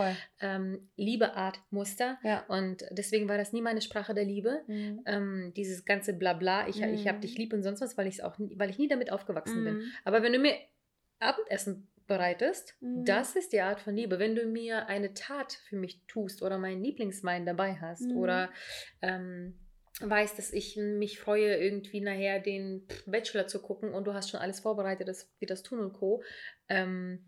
ähm, Liebeartmuster. Ja. Und deswegen war das nie meine Sprache der Liebe. Mhm. Ähm, dieses ganze Blabla, ich, ich habe Mhm. dich lieb und sonst was, weil ich auch, nie- weil ich nie damit aufgewachsen bin. Mhm. Aber wenn du mir Abendessen bereitest, Mhm. das ist die Art von Liebe. Wenn du mir eine Tat für mich tust oder meinen Lieblingswein dabei hast Mhm. oder ähm, weißt, dass ich mich freue, irgendwie nachher den Bachelor zu gucken und du hast schon alles vorbereitet, das, wie das tun und Co. Ähm,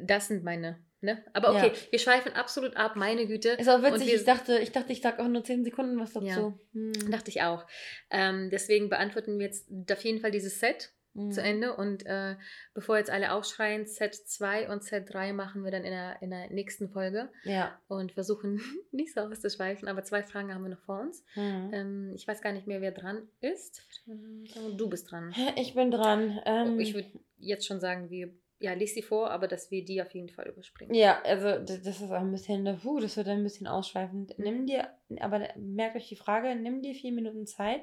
das sind meine. Ne? Aber okay, Ja. wir schweifen absolut ab, meine Güte. Ist auch witzig, wir- ich dachte, ich dachte, ich sag auch nur 10 Sekunden was dazu. Ja. Mhm. Dachte ich auch. Ähm, deswegen beantworten wir jetzt auf jeden Fall dieses Set Mhm. zu Ende. Und äh, bevor jetzt alle aufschreien, Set 2 und Set 3 machen wir dann in der, in der nächsten Folge Ja. und versuchen nicht so auszuschweifen. Aber zwei Fragen haben wir noch vor uns. Mhm. Ähm, ich weiß gar nicht mehr, wer dran ist. Du bist dran. Ich bin dran. Ähm, Ich würde jetzt schon sagen, wir, ja, lies sie vor, aber dass wir die auf jeden Fall überspringen. Ja, also das ist auch ein bisschen, puh, das wird ein bisschen ausschweifend. Mhm. Nimm dir, aber merkt euch die Frage, nimm dir vier Minuten Zeit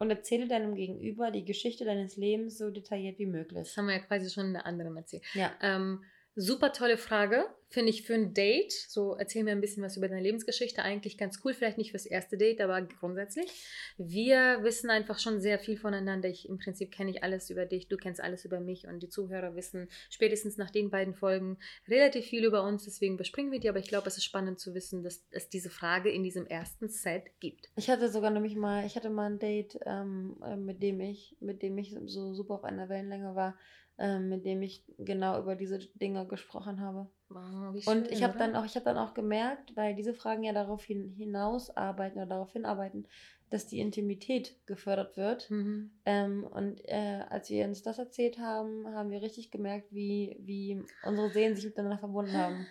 und erzähle deinem Gegenüber die Geschichte deines Lebens so detailliert wie möglich. Das haben wir ja quasi schon in der anderen erzählt. Ja. Ähm, super tolle Frage, finde ich für ein Date. So, erzähl mir ein bisschen was über deine Lebensgeschichte. Eigentlich ganz cool, vielleicht nicht fürs erste Date, aber grundsätzlich. Wir wissen einfach schon sehr viel voneinander. Ich, Im Prinzip kenne ich alles über dich, du kennst alles über mich und die Zuhörer wissen spätestens nach den beiden Folgen relativ viel über uns. Deswegen bespringen wir die, aber ich glaube, es ist spannend zu wissen, dass es diese Frage in diesem ersten Set gibt. Ich hatte sogar nämlich mal, ich hatte mal ein Date, ähm, äh, mit dem ich, mit dem ich so super auf einer Wellenlänge war, ähm, mit dem ich genau über diese Dinge gesprochen habe. Wow, wie Und schön, ich habe dann auch, ich habe dann auch gemerkt, weil diese Fragen ja darauf hin, hinaus arbeiten oder darauf hinarbeiten, dass die Intimität gefördert wird. Mhm. Ähm, und äh, als wir uns das erzählt haben, haben wir richtig gemerkt, wie, wie unsere Seelen sich miteinander verbunden haben.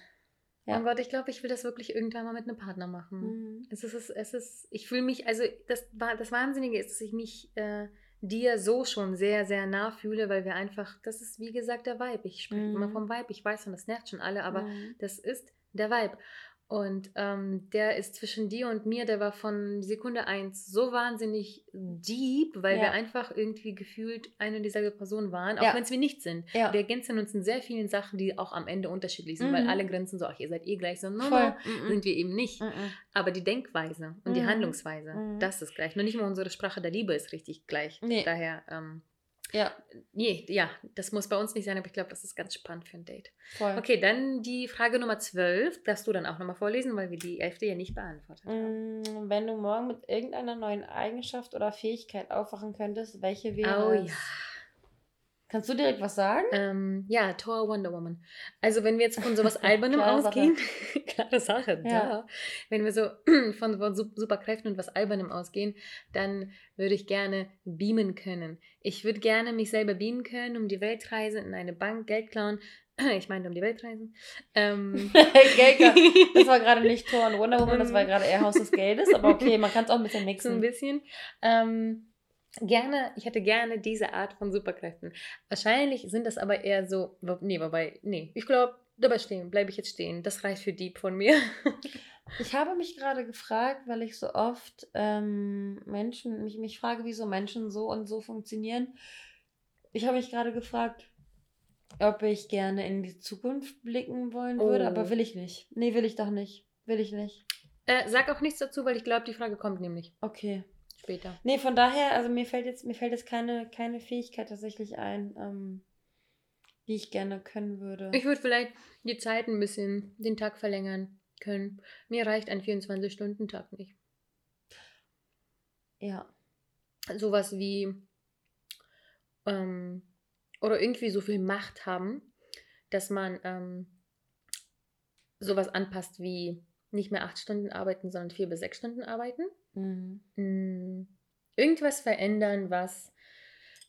Ja. Oh Gott, ich glaube, ich will das wirklich irgendwann mal mit einem Partner machen. Mhm. Es ist, es ist, ich fühle mich, also das, das Wahnsinnige ist, dass ich mich äh, dir so schon sehr, sehr nah fühle, weil wir einfach, das ist wie gesagt der Vibe. Ich spreche Mhm. immer vom Vibe, ich weiß und das nervt schon alle, aber Mhm. das ist der Vibe. Und ähm, der ist zwischen dir und mir, der war von Sekunde eins so wahnsinnig deep, weil Ja. wir einfach irgendwie gefühlt eine und dieselbe Person waren, auch Ja. wenn es wir nicht sind. Ja. Wir ergänzen uns in sehr vielen Sachen, die auch am Ende unterschiedlich sind, weil Mhm. alle grenzen so, ach, ihr seid eh gleich, so, no, no, Mhm. sind wir eben nicht. Mhm. Aber die Denkweise und die Mhm. Handlungsweise, Mhm. das ist gleich. Nur nicht mal unsere Sprache der Liebe ist richtig gleich. Nee. Daher, ähm, Ja, nee, ja, das muss bei uns nicht sein, aber ich glaube, das ist ganz spannend für ein Date. voll. Okay, dann die Frage Nummer 12. Darfst du dann auch nochmal vorlesen, weil wir die 11. ja nicht beantwortet haben. Mm, Wenn du morgen mit irgendeiner neuen Eigenschaft oder Fähigkeit aufwachen könntest, welche wäre Oh es? ja. Kannst du direkt was sagen? Ähm, ja, Thor Wonder Woman. Also wenn wir jetzt von sowas Albernem ausgehen, klare Sache, Ja. ja. Wenn wir so von, von Sup- Superkräften und was Albernem ausgehen, dann würde ich gerne beamen können. Ich würde gerne mich selber beamen können, um die Welt reisen, in eine Bank, Geld klauen. Ich meine, um die Welt reisen. Ähm, Gelker. Das war gerade nicht Thor und Wonder Woman, das war gerade eher Haus des Geldes, aber okay, man kann es auch ein bisschen so ein mixen. bisschen. Ähm, gerne, ich hätte gerne diese Art von Superkräften. Wahrscheinlich sind das aber eher so, nee, wobei, nee, ich glaube, dabei stehen, bleibe ich jetzt stehen. Das reicht für Dieb von mir. Ich habe mich gerade gefragt, weil ich so oft ähm, Menschen, mich, mich frage, wieso Menschen so und so funktionieren. Ich habe mich gerade gefragt, ob ich gerne in die Zukunft blicken wollen würde, Oh. aber will ich nicht. Nee, will ich doch nicht. Will ich nicht. Äh, sag auch nichts dazu, weil ich glaube, die Frage kommt nämlich Okay. Später. Nee, von daher, also mir fällt jetzt, mir fällt jetzt keine, keine Fähigkeit tatsächlich ein, ähm, die ich gerne können würde. Ich würde vielleicht die Zeit ein bisschen, den Tag verlängern können. Mir reicht ein 24-Stunden-Tag nicht. ja. Sowas wie, ähm, oder irgendwie so viel Macht haben, dass man ähm, sowas anpasst wie nicht mehr acht Stunden arbeiten, sondern vier bis sechs Stunden arbeiten. Mhm. Mm, irgendwas verändern, was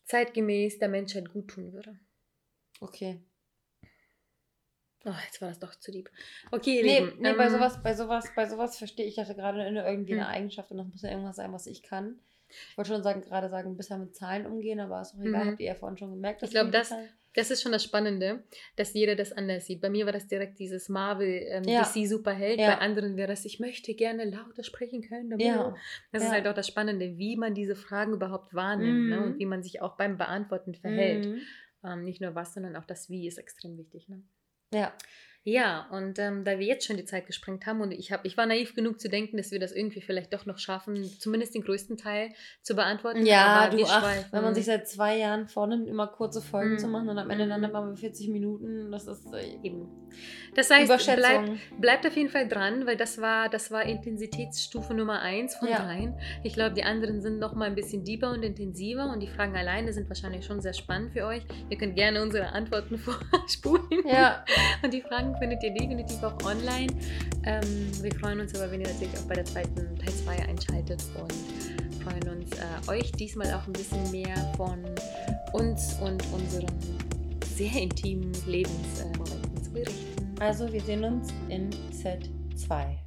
zeitgemäß der Menschheit gut tun würde. Okay. Oh, jetzt war das doch zu lieb. Okay, Nee, Lieben. nee bei ähm, sowas, bei sowas, bei sowas verstehe ich hatte gerade irgendwie eine Hm. Eigenschaft und das muss ja irgendwas sein, was ich kann. Ich wollte schon sagen, gerade sagen, besser mit Zahlen umgehen, aber ist auch egal. Mhm. Habt ihr ja vorhin schon gemerkt, Ich glaube, das, das ist schon das Spannende, dass jeder das anders sieht. Bei mir war das direkt dieses Marvel, ähm, Ja. DC Superheld. Ja. Bei anderen wäre das, ich möchte gerne lauter sprechen können. Ja. Das ist halt auch das Spannende, wie man diese Fragen überhaupt wahrnimmt ne? Mhm. und wie man sich auch beim Beantworten verhält. Mhm. Ähm, nicht nur was, sondern auch das Wie ist extrem wichtig. Ne? Ja. Ja, und ähm, da wir jetzt schon die Zeit gesprengt haben und ich, hab, ich war naiv genug zu denken, dass wir das irgendwie vielleicht doch noch schaffen, zumindest den größten Teil zu beantworten. Ja, aber du, wir ach, schweifen- wenn man sich seit zwei Jahren vornimmt, immer kurze Folgen Mhm. zu machen und am Ende dann immer 40 Minuten, das ist äh, Eben. Das heißt, bleib, bleibt auf jeden Fall dran, weil das war, das war Intensitätsstufe Nummer 1 von Ja. dreien. Ich glaube, die anderen sind noch mal ein bisschen deeper und intensiver und die Fragen alleine sind wahrscheinlich schon sehr spannend für euch. Ihr könnt gerne unsere Antworten vorspulen. Ja, Und die Fragen findet ihr definitiv auch online. Ähm, wir freuen uns aber, wenn ihr natürlich auch bei der zweiten Teil 2 einschaltet und freuen uns, äh, euch diesmal auch ein bisschen mehr von uns und unseren sehr intimen Lebensmomenten zu berichten. also wir sehen uns in Set 2.